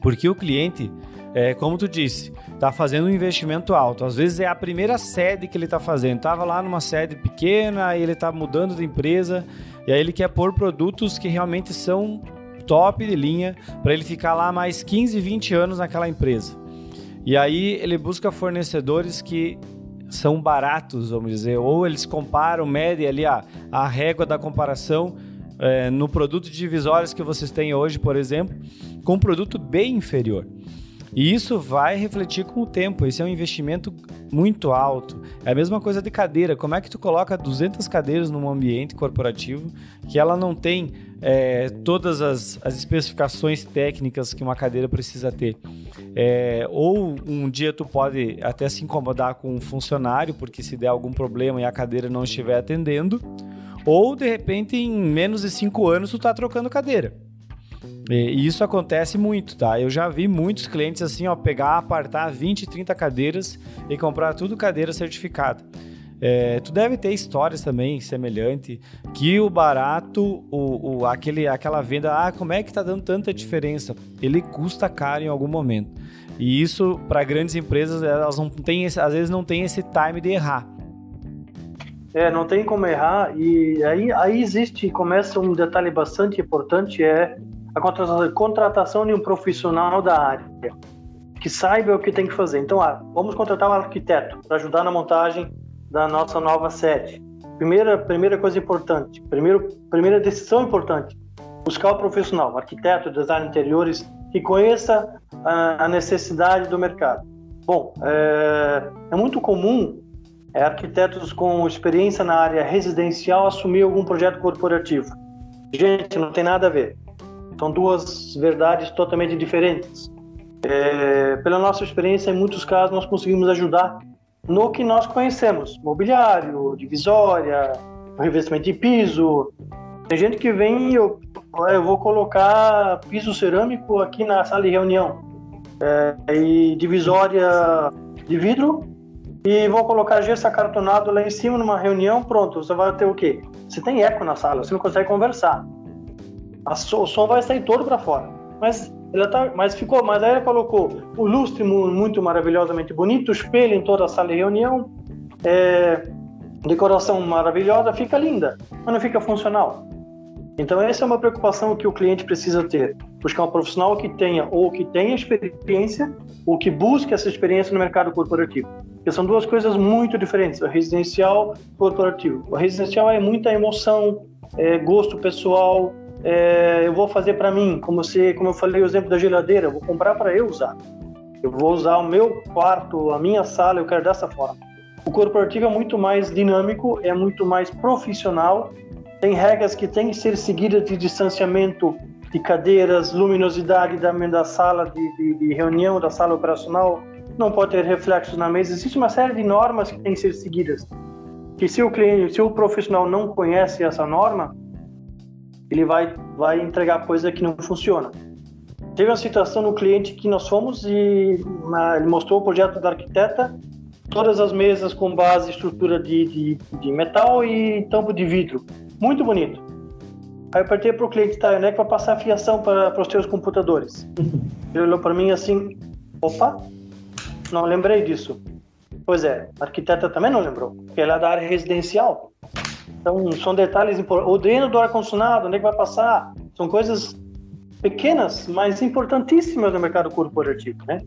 S4: Porque o cliente, é, como tu disse, está fazendo um investimento alto. Às vezes é a primeira sede que ele está fazendo. Tava lá numa sede pequena, ele está mudando de empresa, e aí ele quer pôr produtos que realmente são top de linha para ele ficar lá mais 15, 20 anos naquela empresa. E aí ele busca fornecedores que são baratos, vamos dizer, ou eles comparam, medem ali a, a régua da comparação é, no produto de divisórios que vocês têm hoje, por exemplo, com um produto bem inferior. E isso vai refletir com o tempo. Esse é um investimento muito alto. É a mesma coisa de cadeira. Como é que tu coloca 200 cadeiras num ambiente corporativo que ela não tem é, todas as, as, especificações técnicas que uma cadeira precisa ter? É, ou um dia tu pode até se incomodar com um funcionário porque se der algum problema e a cadeira não estiver atendendo, ou de repente em menos de cinco anos tu tá trocando cadeira. E isso acontece muito, tá? Eu já vi muitos clientes assim, ó, pegar, apartar 20, 30 cadeiras e comprar tudo cadeira certificada. É, tu deve ter histórias também semelhante que o barato, o, o, aquele, aquela venda, ah, como é que tá dando tanta diferença? Ele custa caro em algum momento. E isso para grandes empresas, elas não têm, às vezes não tem esse time de errar.
S1: É, não tem como errar e aí, aí existe, começa um detalhe bastante importante é a contratação de um profissional da área que saiba o que tem que fazer. Então, ah, vamos contratar um arquiteto para ajudar na montagem da nossa nova sede. Primeira, primeira coisa importante, primeiro, primeira decisão importante, buscar o profissional, arquiteto, design interiores, que conheça a, a necessidade do mercado. Bom, é, é muito comum é, arquitetos com experiência na área residencial assumir algum projeto corporativo. Gente, não tem nada a ver. São duas verdades totalmente diferentes. É, pela nossa experiência, em muitos casos, nós conseguimos ajudar no que nós conhecemos: mobiliário, divisória, revestimento de piso. Tem gente que vem e eu, eu vou colocar piso cerâmico aqui na sala de reunião é, e divisória de vidro e vou colocar gesso acartonado lá em cima numa reunião. Pronto, você vai ter o quê? Você tem eco na sala, você não consegue conversar o som vai sair todo para fora. Mas ela tá, mas ficou, mas aí ela colocou o lustre muito maravilhosamente bonito, o espelho em toda a sala de reunião, é, decoração maravilhosa, fica linda, mas não fica funcional. Então essa é uma preocupação que o cliente precisa ter, buscar um profissional que tenha ou que tenha experiência ou que busque essa experiência no mercado corporativo. Porque são duas coisas muito diferentes, o residencial e o corporativo. O residencial é muita emoção, é gosto pessoal, é, eu vou fazer para mim, como se, como eu falei o exemplo da geladeira, eu vou comprar para eu usar. Eu vou usar o meu quarto, a minha sala, eu quero dessa forma. O corporativo é muito mais dinâmico, é muito mais profissional, tem regras que têm que ser seguidas de distanciamento de cadeiras, luminosidade da, da sala de, de, de reunião, da sala operacional, não pode ter reflexos na mesa. Existe uma série de normas que têm que ser seguidas. Que se o cliente, se o profissional não conhece essa norma, ele vai, vai entregar coisa que não funciona. Teve uma situação no cliente que nós fomos e na, ele mostrou o projeto da arquiteta, todas as mesas com base estrutura de, de, de metal e tampo de vidro. Muito bonito. Aí eu apertei para o cliente, tá, onde é que vai passar a fiação para, os teus computadores? Ele olhou para mim assim, opa, não lembrei disso. Pois é, a arquiteta também não lembrou, porque ela é da área residencial. Então, são detalhes importantes. O dreno do ar-condicionado, onde é que vai passar? São coisas pequenas, mas importantíssimas no mercado corporativo, né?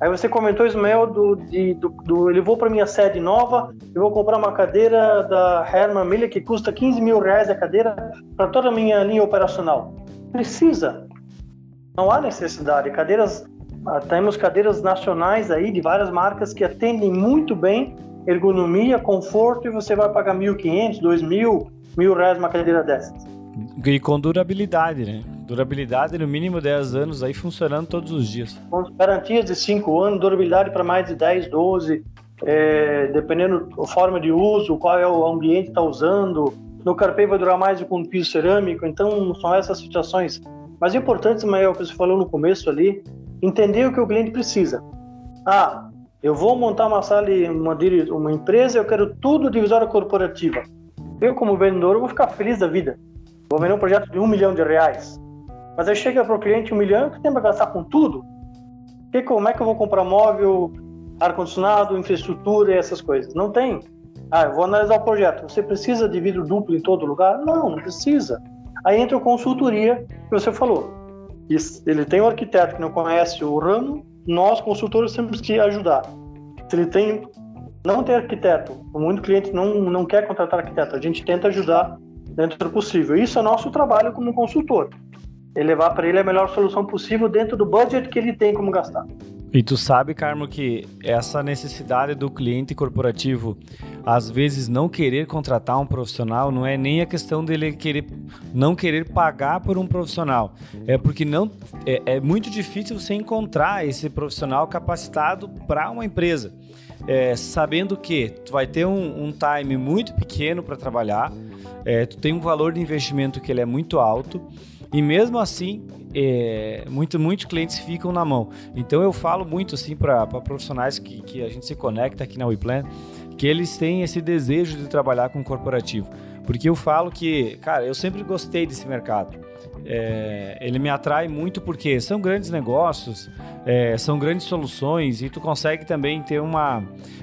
S1: Aí você comentou, Ismael, do, de, do, do vou para minha sede nova, eu vou comprar uma cadeira da Herman Miller que custa 15 mil reais a cadeira para toda a minha linha operacional. Precisa. Não há necessidade. Cadeiras, ah, temos cadeiras nacionais aí de várias marcas que atendem muito bem ergonomia, conforto e você vai pagar 1.500, 2.000, mil reais uma cadeira dessas.
S4: E com durabilidade, né? Durabilidade no mínimo 10 anos aí funcionando todos os dias.
S1: Com garantias de 5 anos, durabilidade para mais de 10, 12, é, dependendo da forma de uso, qual é o ambiente que está usando. No carpê vai durar mais do que um piso cerâmico, então são essas situações. Mas o importante, Ismael, que você falou no começo ali, entender o que o cliente precisa. Ah, eu vou montar uma sala, uma, uma empresa, eu quero tudo divisória corporativa. Eu, como vendedor, vou ficar feliz da vida. Vou vender um projeto de um milhão de reais. Mas aí chega para o cliente um milhão, que tem para gastar com tudo? Que, como é que eu vou comprar móvel, ar-condicionado, infraestrutura e essas coisas? Não tem. Ah, eu vou analisar o projeto. Você precisa de vidro duplo em todo lugar? Não, não precisa. Aí entra a consultoria que você falou. Ele tem um arquiteto que não conhece o ramo, nós consultores temos que ajudar. Se ele tem não tem arquiteto, muito cliente não não quer contratar arquiteto, a gente tenta ajudar dentro do possível. Isso é nosso trabalho como consultor. É levar para ele a melhor solução possível dentro do budget que ele tem como gastar.
S4: E tu sabe, Carmo, que essa necessidade do cliente corporativo, às vezes não querer contratar um profissional, não é nem a questão dele querer não querer pagar por um profissional, é porque não é, é muito difícil você encontrar esse profissional capacitado para uma empresa, é, sabendo que tu vai ter um, um time muito pequeno para trabalhar, é, tu tem um valor de investimento que ele é muito alto e mesmo assim é, muito, muitos clientes ficam na mão. Então eu falo muito assim para profissionais que, que a gente se conecta aqui na WePlan, que eles têm esse desejo de trabalhar com corporativo. Porque eu falo que, cara, eu sempre gostei desse mercado. É, ele me atrai muito porque são grandes negócios, é, são grandes soluções e tu consegue também ter uma,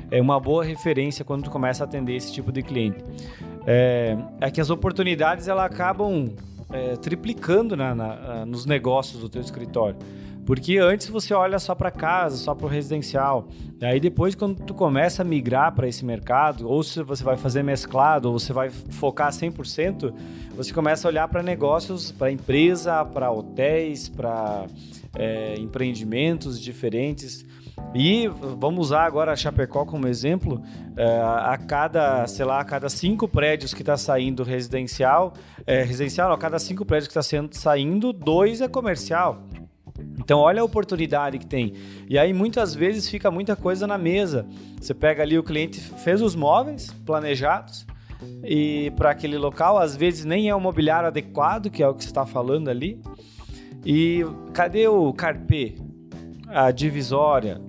S4: é, uma boa referência quando tu começa a atender esse tipo de cliente. É, é que as oportunidades elas acabam é, triplicando na, na, nos negócios do teu escritório. Porque antes você olha só para casa, só para o residencial. Aí depois quando tu começa a migrar para esse mercado, ou se você vai fazer mesclado, ou você vai focar 100%, você começa a olhar para negócios, para empresa, para hotéis, para é, empreendimentos diferentes. E vamos usar agora a Chapecó como exemplo. É, a cada, sei lá, a cada cinco prédios que está saindo residencial, é, residencial, a cada cinco prédios que está saindo, dois é comercial. Então, olha a oportunidade que tem. E aí, muitas vezes, fica muita coisa na mesa. Você pega ali, o cliente fez os móveis planejados e para aquele local, às vezes nem é o mobiliário adequado, que é o que você está falando ali. E cadê o carpê? A divisória,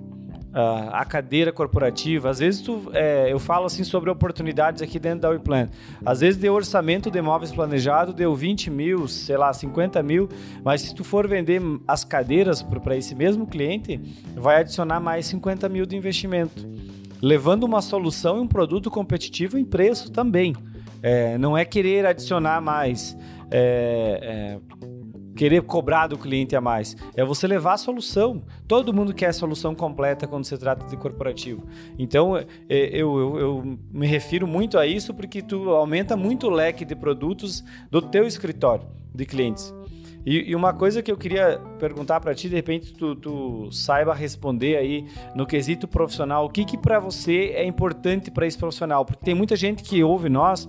S4: a cadeira corporativa. Às vezes tu, é, eu falo assim sobre oportunidades aqui dentro da WePlan. Às vezes deu orçamento de imóveis planejado, deu 20 mil, sei lá, 50 mil, mas se tu for vender as cadeiras para esse mesmo cliente, vai adicionar mais 50 mil de investimento. Levando uma solução e um produto competitivo em preço também. É, não é querer adicionar mais. É, é querer cobrar do cliente a mais. É você levar a solução. Todo mundo quer a solução completa quando se trata de corporativo. Então, é, eu, eu, eu me refiro muito a isso porque tu aumenta muito o leque de produtos do teu escritório de clientes. E, e, uma coisa que eu queria perguntar para ti, de repente tu, tu, saiba responder aí no quesito profissional, o que que para você é importante para esse profissional? Porque tem muita gente que ouve nós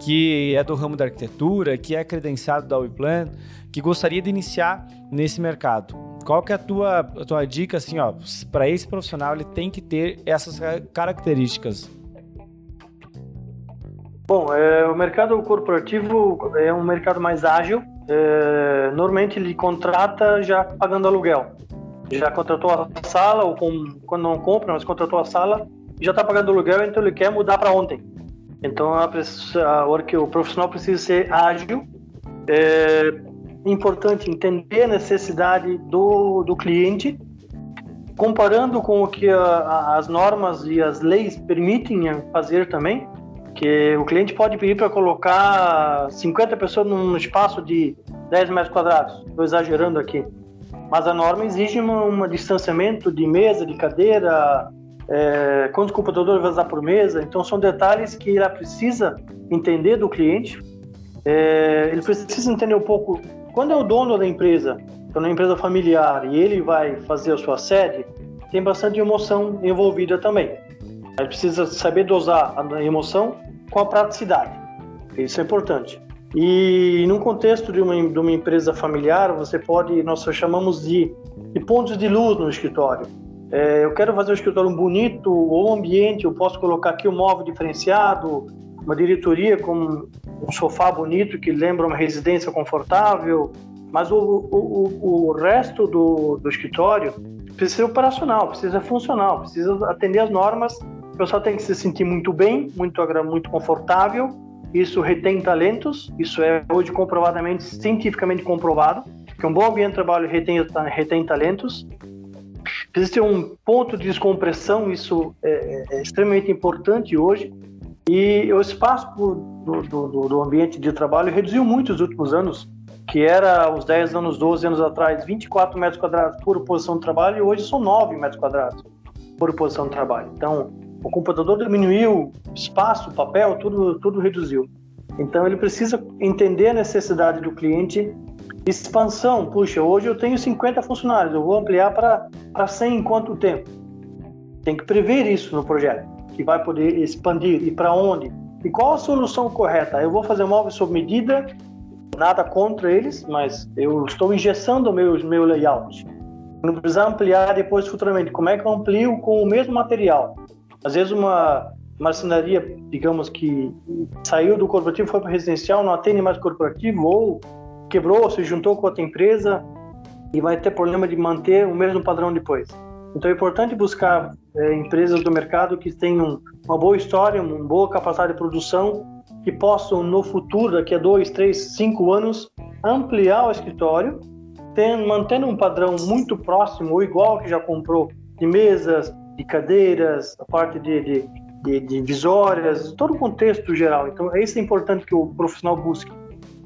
S4: que é do ramo da arquitetura, que é credenciado da WePlan, que gostaria de iniciar nesse mercado. Qual que é a tua, a tua dica assim, ó, para esse profissional ele tem que ter essas características?
S1: Bom, é, o mercado corporativo é um mercado mais ágil. É, normalmente ele contrata já pagando aluguel. Já contratou a sala, ou com, quando não compra, mas contratou a sala, já está pagando aluguel, então ele quer mudar para ontem. Então a, a, o profissional precisa ser ágil. É importante entender a necessidade do, do cliente, comparando com o que a, as normas e as leis permitem fazer também, que o cliente pode pedir para colocar 50 pessoas num espaço de 10 metros quadrados, estou exagerando aqui, mas a norma exige um, um distanciamento de mesa, de cadeira, é, quantos computadores vai usar por mesa. Então, são detalhes que ela precisa entender do cliente. É, ele precisa entender um pouco. Quando é o dono da empresa, quando é uma empresa familiar e ele vai fazer a sua sede, tem bastante emoção envolvida também. Ele precisa saber dosar a emoção com a praticidade. Isso é importante. E num contexto de uma, de uma empresa familiar, você pode, nós chamamos de, de pontos de luz no escritório. É, eu quero fazer um escritório bonito ou ambiente, eu posso colocar aqui um móvel diferenciado, uma diretoria com um sofá bonito que lembra uma residência confortável, mas o, o, o resto do, do escritório precisa ser operacional, precisa ser funcional, precisa atender as normas. O pessoal tem que se sentir muito bem, muito, muito confortável. Isso retém talentos, isso é hoje comprovadamente, cientificamente comprovado, que um bom ambiente de trabalho retém, retém talentos. Precisa ter um ponto de descompressão, isso é, é extremamente importante hoje. E o espaço do, do, do, ambiente de trabalho reduziu muito nos últimos anos, que era os 10 anos, 12 anos atrás, 24 metros quadrados por posição de trabalho, e hoje são 9 metros quadrados por posição de trabalho. Então, o computador diminuiu, espaço, papel, tudo, tudo reduziu. Então, ele precisa entender a necessidade do cliente Expansão, puxa, hoje eu tenho 50 funcionários, eu vou ampliar para 100 em quanto tempo? Tem que prever isso no projeto, que vai poder expandir e para onde. E qual a solução correta? Eu vou fazer móveis sob medida, nada contra eles, mas eu estou engessando o meu, meu layout. Não precisa ampliar depois futuramente. Como é que eu amplio com o mesmo material? Às vezes uma marcenaria, digamos que saiu do corporativo, foi para o residencial, não atende mais corporativo ou quebrou, se juntou com outra empresa e vai ter problema de manter o mesmo padrão depois. Então é importante buscar é, empresas do mercado que tenham uma boa história, uma boa capacidade de produção, que possam no futuro, daqui a dois, três, cinco anos, ampliar o escritório, mantendo um padrão muito próximo ou igual que já comprou de mesas, de cadeiras, a parte de, de, de, de visórias, todo o contexto geral. Então, é isso é importante que o profissional busque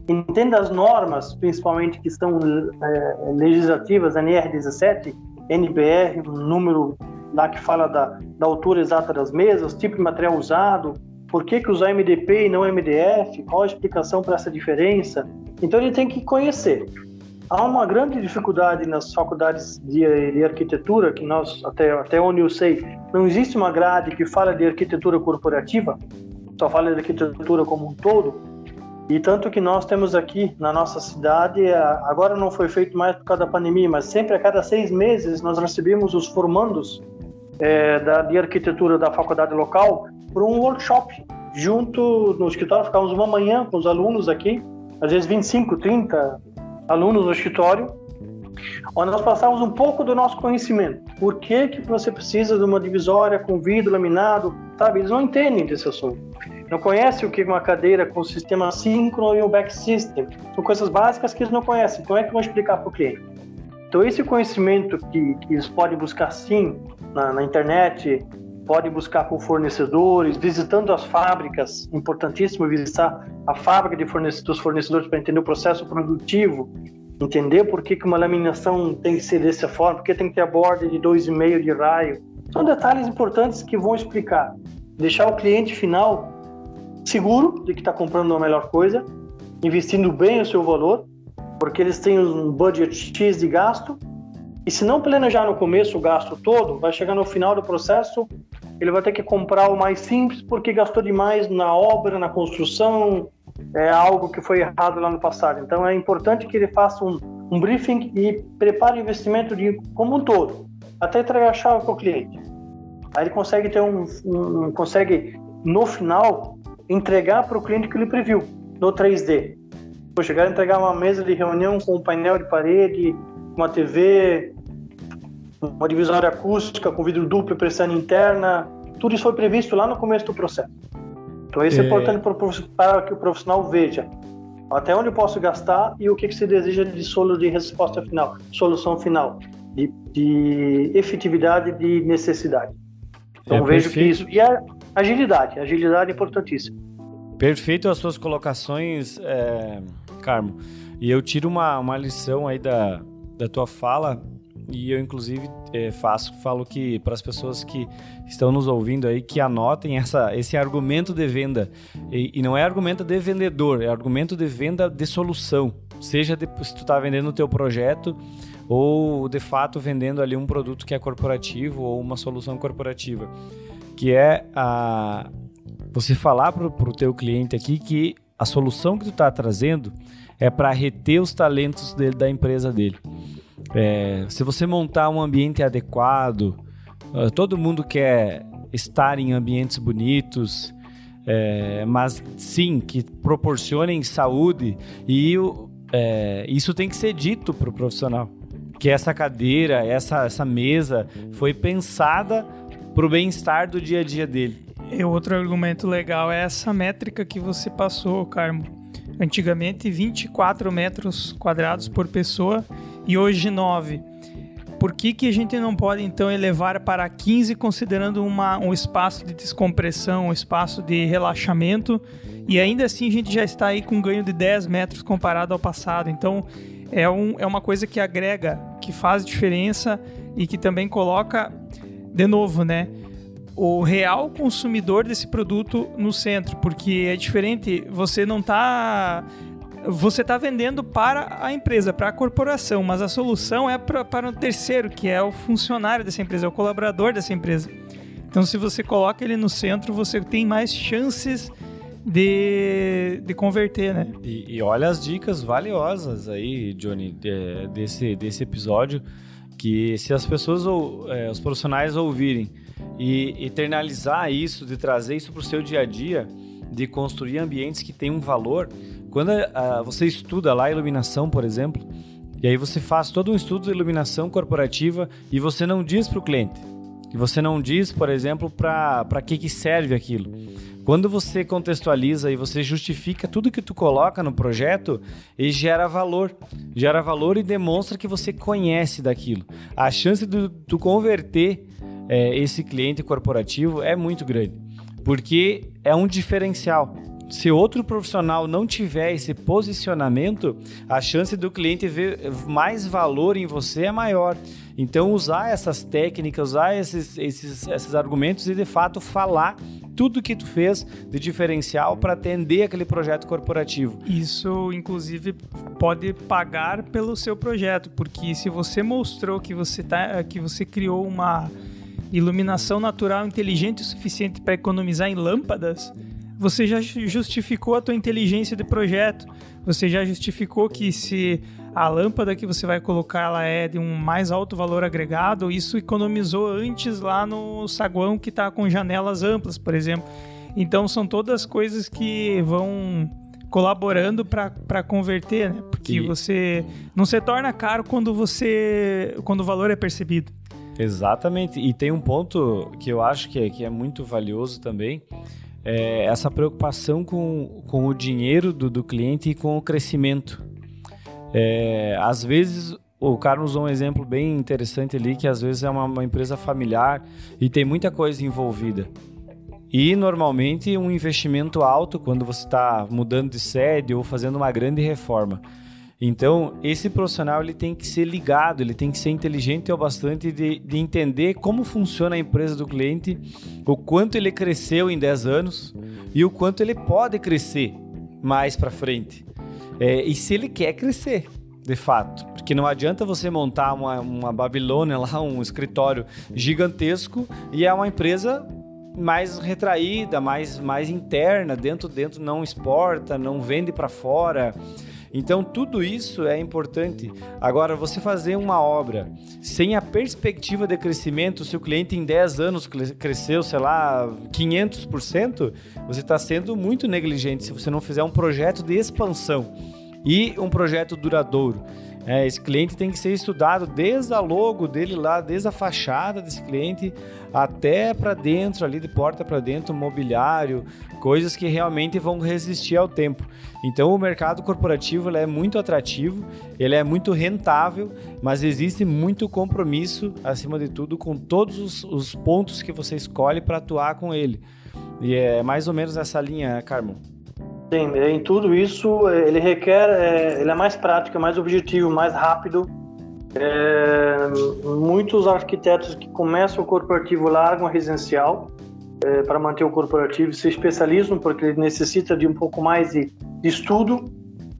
S1: entenda as normas, principalmente que estão é, legislativas, NR17, NBR, um número lá que fala da, da altura exata das mesas, tipo de material usado, por que, que usar MDP e não MDF, qual a explicação para essa diferença. Então ele tem que conhecer. Há uma grande dificuldade nas faculdades de, de arquitetura, que nós, até, até onde eu sei, não existe uma grade que fala de arquitetura corporativa, só fala de arquitetura como um todo, e tanto que nós temos aqui na nossa cidade, agora não foi feito mais por causa da pandemia, mas sempre a cada seis meses nós recebemos os formandos é, da, de arquitetura da faculdade local por um workshop junto no escritório. Ficamos uma manhã com os alunos aqui, às vezes 25, 30 alunos no escritório, onde nós passamos um pouco do nosso conhecimento. Por que, que você precisa de uma divisória com vidro laminado? Sabe, eles não entendem desse assunto não conhece o que é uma cadeira com sistema síncrono e o back system. São coisas básicas que eles não conhecem. Como é que vão explicar para o cliente? Então, esse conhecimento que, que eles podem buscar sim na, na internet, podem buscar com fornecedores, visitando as fábricas, importantíssimo visitar a fábrica de fornecedores, dos fornecedores para entender o processo produtivo, entender por que, que uma laminação tem que ser dessa forma, porque tem que ter a borda de 2,5 de raio. São detalhes importantes que vão explicar. Deixar o cliente final seguro de que está comprando a melhor coisa, investindo bem o seu valor, porque eles têm um budget X de gasto. E se não planejar no começo o gasto todo, vai chegar no final do processo, ele vai ter que comprar o mais simples porque gastou demais na obra, na construção, é algo que foi errado lá no passado. Então é importante que ele faça um, um briefing e prepare o investimento de, como um todo, até entregar a chave para o cliente. Aí ele consegue ter um, um consegue no final entregar para o cliente que ele previu no 3D. Vou chegar a entregar uma mesa de reunião com um painel de parede, uma TV, uma divisória acústica com vidro duplo e pressão interna. Tudo isso foi previsto lá no começo do processo. Então, isso é, é importante para que o profissional veja até onde eu posso gastar e o que, que se deseja de solo de resposta final, solução final, de, de efetividade de necessidade. Então, é, vejo perfeito. que isso. E a agilidade, agilidade é importantíssima.
S4: Perfeito as suas colocações, é, Carmo. E eu tiro uma, uma lição aí da, da tua fala e eu inclusive é, faço falo que para as pessoas que estão nos ouvindo aí que anotem essa, esse argumento de venda. E, e não é argumento de vendedor é argumento de venda de solução. Seja de, se tu está vendendo o teu projeto ou de fato vendendo ali um produto que é corporativo ou uma solução corporativa. Que é a você falar para o teu cliente aqui que a solução que tu está trazendo é para reter os talentos dele, da empresa dele. É, se você montar um ambiente adequado, uh, todo mundo quer estar em ambientes bonitos, é, mas sim que proporcionem saúde e é, isso tem que ser dito para o profissional que essa cadeira, essa, essa mesa foi pensada para o bem-estar do dia a dia dele.
S3: E outro argumento legal é essa métrica que você passou, Carmo. Antigamente 24 metros quadrados por pessoa e hoje 9. Por que, que a gente não pode então elevar para 15 considerando uma, um espaço de descompressão, um espaço de relaxamento e ainda assim a gente já está aí com um ganho de 10 metros comparado ao passado. Então é, um, é uma coisa que agrega, que faz diferença e que também coloca de novo, né? O real consumidor desse produto no centro, porque é diferente, você não tá você está vendendo para a empresa, para a corporação, mas a solução é pra, para um terceiro, que é o funcionário dessa empresa, é o colaborador dessa empresa. Então, se você coloca ele no centro, você tem mais chances de, de converter, né?
S4: E, e olha as dicas valiosas aí, Johnny, de, desse, desse episódio, que se as pessoas, ou é, os profissionais ouvirem e eternalizar isso, de trazer isso para o seu dia a dia, de construir ambientes que têm um valor. Quando uh, você estuda lá a iluminação, por exemplo, e aí você faz todo um estudo de iluminação corporativa e você não diz para o cliente, e você não diz, por exemplo, para que, que serve aquilo. Quando você contextualiza e você justifica tudo que tu coloca no projeto, ele gera valor. Gera valor e demonstra que você conhece daquilo. A chance de tu converter é, esse cliente corporativo é muito grande, porque é um diferencial. Se outro profissional não tiver esse posicionamento, a chance do cliente ver mais valor em você é maior. Então, usar essas técnicas, usar esses, esses, esses argumentos e de fato falar tudo que tu fez de diferencial para atender aquele projeto corporativo.
S3: Isso, inclusive, pode pagar pelo seu projeto, porque se você mostrou que você, tá, que você criou uma iluminação natural inteligente o suficiente para economizar em lâmpadas, você já justificou a tua inteligência de projeto. Você já justificou que se a lâmpada que você vai colocar ela é de um mais alto valor agregado, isso economizou antes lá no saguão que está com janelas amplas, por exemplo. Então são todas coisas que vão colaborando para converter, né? Porque e... você não se torna caro quando você quando o valor é percebido.
S4: Exatamente. E tem um ponto que eu acho que é, que é muito valioso também, é essa preocupação com, com o dinheiro do, do cliente e com o crescimento. É, às vezes, o Carlos usou um exemplo bem interessante ali, que às vezes é uma, uma empresa familiar e tem muita coisa envolvida. E normalmente um investimento alto quando você está mudando de sede ou fazendo uma grande reforma. Então, esse profissional ele tem que ser ligado, ele tem que ser inteligente o bastante de, de entender como funciona a empresa do cliente, o quanto ele cresceu em 10 anos e o quanto ele pode crescer mais para frente. É, e se ele quer crescer, de fato. Porque não adianta você montar uma, uma Babilônia lá, um escritório gigantesco e é uma empresa mais retraída, mais, mais interna, dentro dentro não exporta, não vende para fora. Então, tudo isso é importante. Agora, você fazer uma obra sem a perspectiva de crescimento, se o cliente em 10 anos cresceu, sei lá, 500%, você está sendo muito negligente se você não fizer um projeto de expansão e um projeto duradouro. É, esse cliente tem que ser estudado desde a logo dele lá, desde a fachada desse cliente até para dentro, ali de porta para dentro, mobiliário, coisas que realmente vão resistir ao tempo. Então o mercado corporativo é muito atrativo, ele é muito rentável, mas existe muito compromisso, acima de tudo, com todos os, os pontos que você escolhe para atuar com ele. E é mais ou menos essa linha, Carmo.
S1: Sim, em tudo isso ele requer, é, ele é mais prático, é mais objetivo, mais rápido. É, muitos arquitetos que começam o corporativo largam a residencial é, para manter o corporativo, se especializam porque ele necessita de um pouco mais de, de estudo,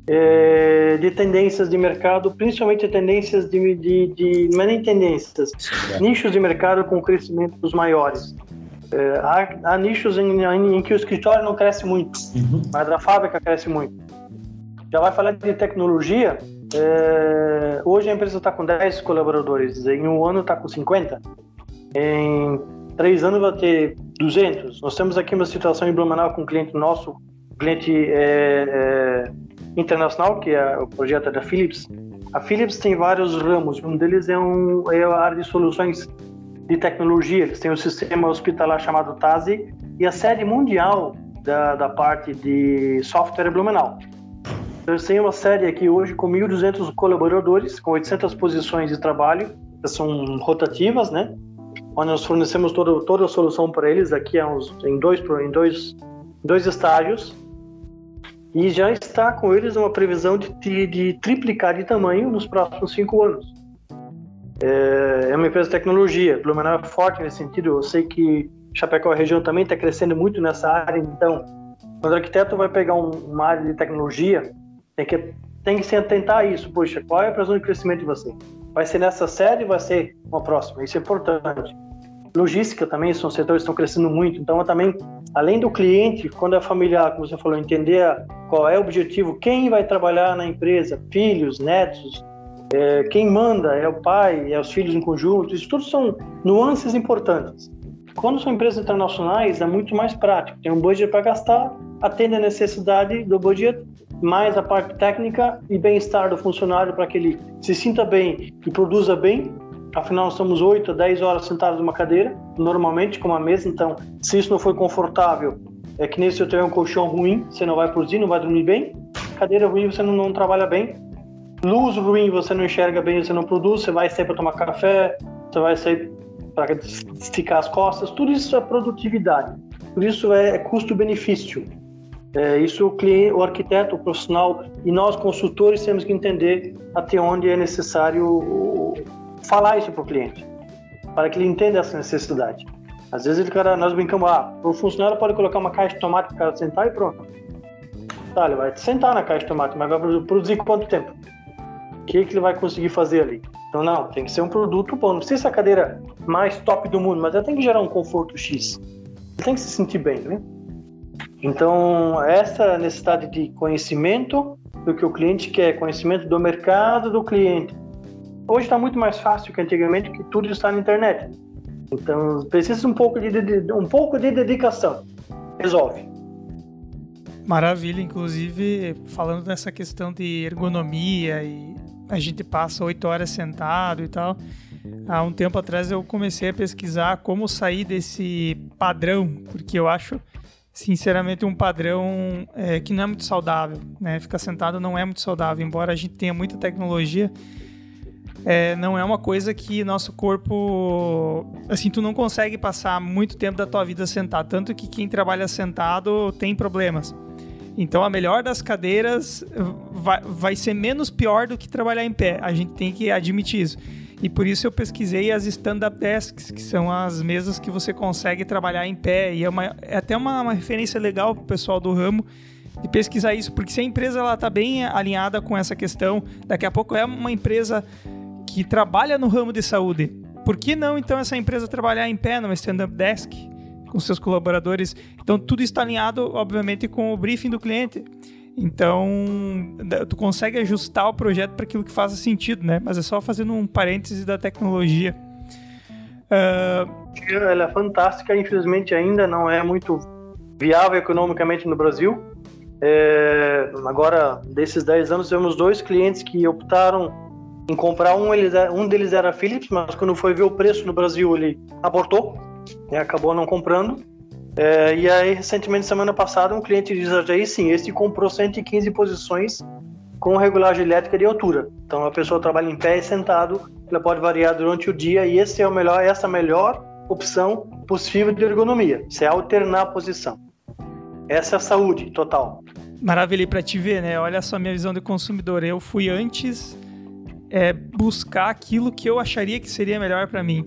S1: é, de tendências de mercado, principalmente tendências de, de, de não é nem tendências, é. nichos de mercado com crescimentos maiores. É, há, há, nichos em, em, que o escritório não cresce muito, uhum. mas a fábrica cresce muito. Já vai falar de tecnologia. É, hoje a empresa está com 10 colaboradores, em um ano está com 50. Em três anos vai ter 200. Nós temos aqui uma situação em Blumenau com um cliente nosso, cliente é, é, internacional, que é o projeto da Philips. A Philips tem vários ramos, um deles é, um, é a área de soluções de tecnologia. Eles têm um sistema hospitalar chamado TASI e a sede mundial da, da parte de software é Blumenau. Eles têm uma sede aqui hoje com 1.200 colaboradores, com 800 posições de trabalho, que são rotativas, né? onde nós fornecemos todo, toda a solução para eles aqui uns, em, dois, em dois, dois estágios. E já está com eles uma previsão de, de, de triplicar de tamanho nos próximos cinco anos. É, é uma empresa de tecnologia, Blumenau é forte nesse sentido. Eu sei que Chapecó, região, também está crescendo muito nessa área. Então, quando o arquiteto vai pegar um, uma área de tecnologia, Tem que, tem que se atentar a isso. Poxa, qual é a previsão de crescimento de você? Vai ser nessa série vai ser uma próxima? Isso é importante. Logística também são setores que estão crescendo muito. Então, também, além do cliente, quando é familiar, como você falou, entender qual é o objetivo, quem vai trabalhar na empresa, filhos, netos, é, quem manda é o pai, é os filhos em conjunto, isso tudo são nuances importantes. Quando são empresas internacionais, é muito mais prático. Tem um budget para gastar, atende a necessidade do budget, mais a parte técnica e bem-estar do funcionário para que ele se sinta bem e produza bem. Afinal, nós estamos 8 a 10 horas sentados numa cadeira, normalmente com uma mesa. Então, se isso não for confortável, é que nem se eu tiver um colchão ruim, você não vai produzir, não vai dormir bem. Cadeira ruim, você não, não trabalha bem. Luz ruim, você não enxerga bem, você não produz. Você vai sair para tomar café, você vai sair para esticar as costas. Tudo isso é produtividade. Tudo isso é custo-benefício. É, isso o cliente, o arquiteto, o profissional e nós consultores temos que entender até onde é necessário falar isso para o cliente, para que ele entenda essa necessidade. Às vezes ele, cara, nós brincamos, ah, o funcionário pode colocar uma caixa de tomate para o cara sentar e pronto. Tá, ele vai sentar na caixa de tomate, mas vai produzir quanto tempo? Que, que ele vai conseguir fazer ali? Então não, tem que ser um produto bom. Não precisa ser a cadeira mais top do mundo, mas ela tem que gerar um conforto X. Ele tem que se sentir bem, né? Então, essa necessidade de conhecimento do que o cliente quer, conhecimento do mercado do cliente. Hoje está muito mais fácil que antigamente, que tudo está na internet. Então, precisa um pouco de, de, um pouco de dedicação. Resolve.
S3: Maravilha, inclusive falando dessa questão de ergonomia e a gente passa oito horas sentado e tal. Há um tempo atrás eu comecei a pesquisar como sair desse padrão, porque eu acho sinceramente, um padrão é, que não é muito saudável. Né? Ficar sentado não é muito saudável, embora a gente tenha muita tecnologia. É, não é uma coisa que nosso corpo. Assim, tu não consegue passar muito tempo da tua vida sentado. Tanto que quem trabalha sentado tem problemas. Então, a melhor das cadeiras vai, vai ser menos pior do que trabalhar em pé. A gente tem que admitir isso. E por isso eu pesquisei as stand-up desks, que são as mesas que você consegue trabalhar em pé. E é, uma, é até uma, uma referência legal para o pessoal do ramo de pesquisar isso, porque se a empresa ela está bem alinhada com essa questão, daqui a pouco é uma empresa que trabalha no ramo de saúde. Por que não então essa empresa trabalhar em pé numa stand-up desk com seus colaboradores? Então tudo está alinhado, obviamente, com o briefing do cliente. Então, tu consegue ajustar o projeto para aquilo que faça sentido, né? Mas é só fazendo um parêntese da tecnologia.
S1: Uh... Ela é fantástica, infelizmente ainda não é muito viável economicamente no Brasil. É... agora, desses 10 anos, temos dois clientes que optaram em comprar um. Um deles era Philips, mas quando foi ver o preço no Brasil, ele abortou e acabou não comprando. É, e aí, recentemente, semana passada, um cliente diz aí sim, esse comprou 115 posições com regulagem elétrica de altura. Então, a pessoa trabalha em pé e sentado, ela pode variar durante o dia e esse é o melhor, essa é a melhor opção possível de ergonomia. Você alternar a posição. Essa é a saúde total.
S3: Maravilha, para te ver, né? Olha só a minha visão de consumidor. Eu fui antes é, buscar aquilo que eu acharia que seria melhor para mim.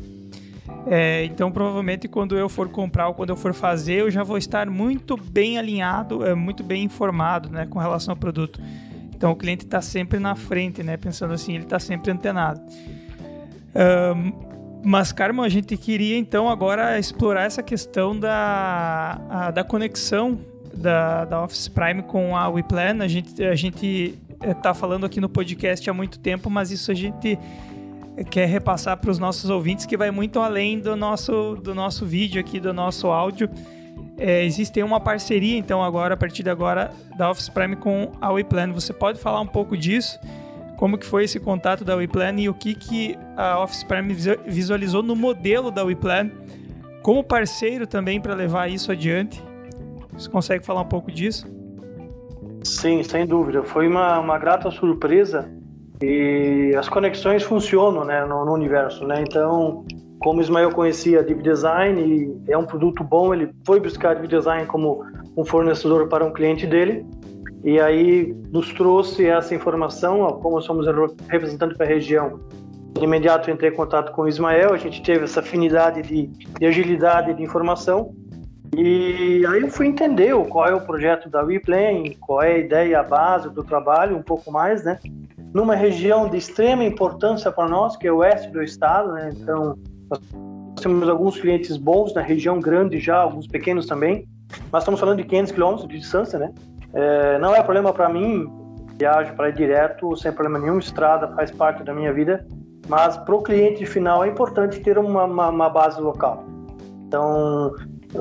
S3: É, então, provavelmente, quando eu for comprar ou quando eu for fazer, eu já vou estar muito bem alinhado, é, muito bem informado né, com relação ao produto. Então, o cliente está sempre na frente, né, pensando assim, ele está sempre antenado. Um, mas, Carmo, a gente queria então agora explorar essa questão da, a, da conexão da, da Office Prime com a WePlan. A gente a gente está falando aqui no podcast há muito tempo, mas isso a gente quer repassar para os nossos ouvintes que vai muito além do nosso, do nosso vídeo aqui, do nosso áudio. É, existe uma parceria, então, agora, a partir de agora, da Office Prime com a WePlan. Você pode falar um pouco disso? Como que foi esse contato da WePlan e o que, que a Office Prime visualizou no modelo da WePlan como parceiro também para levar isso adiante? Você consegue falar um pouco disso?
S1: Sim, sem dúvida. Foi uma, uma grata surpresa e as conexões funcionam né, no, no universo. Né? Então, como o Ismael conhecia a Deep Design e é um produto bom, ele foi buscar a Deep Design como um fornecedor para um cliente dele e aí nos trouxe essa informação, como somos representantes para a região. De imediato entrei em contato com o Ismael, a gente teve essa afinidade de, de agilidade de informação E aí eu fui entender qual é o projeto da WePlan, qual é a ideia, a base do trabalho, um pouco mais, né? Numa região de extrema importância para nós, que é o oeste do estado, né? Então, nós temos alguns clientes bons na região grande já, alguns pequenos também, mas estamos falando de 500 quilômetros de distância, né? É, não é problema para mim, viajo para ir direto, sem problema nenhum, estrada faz parte da minha vida, mas para o cliente final é importante ter uma, uma, uma base local. Então,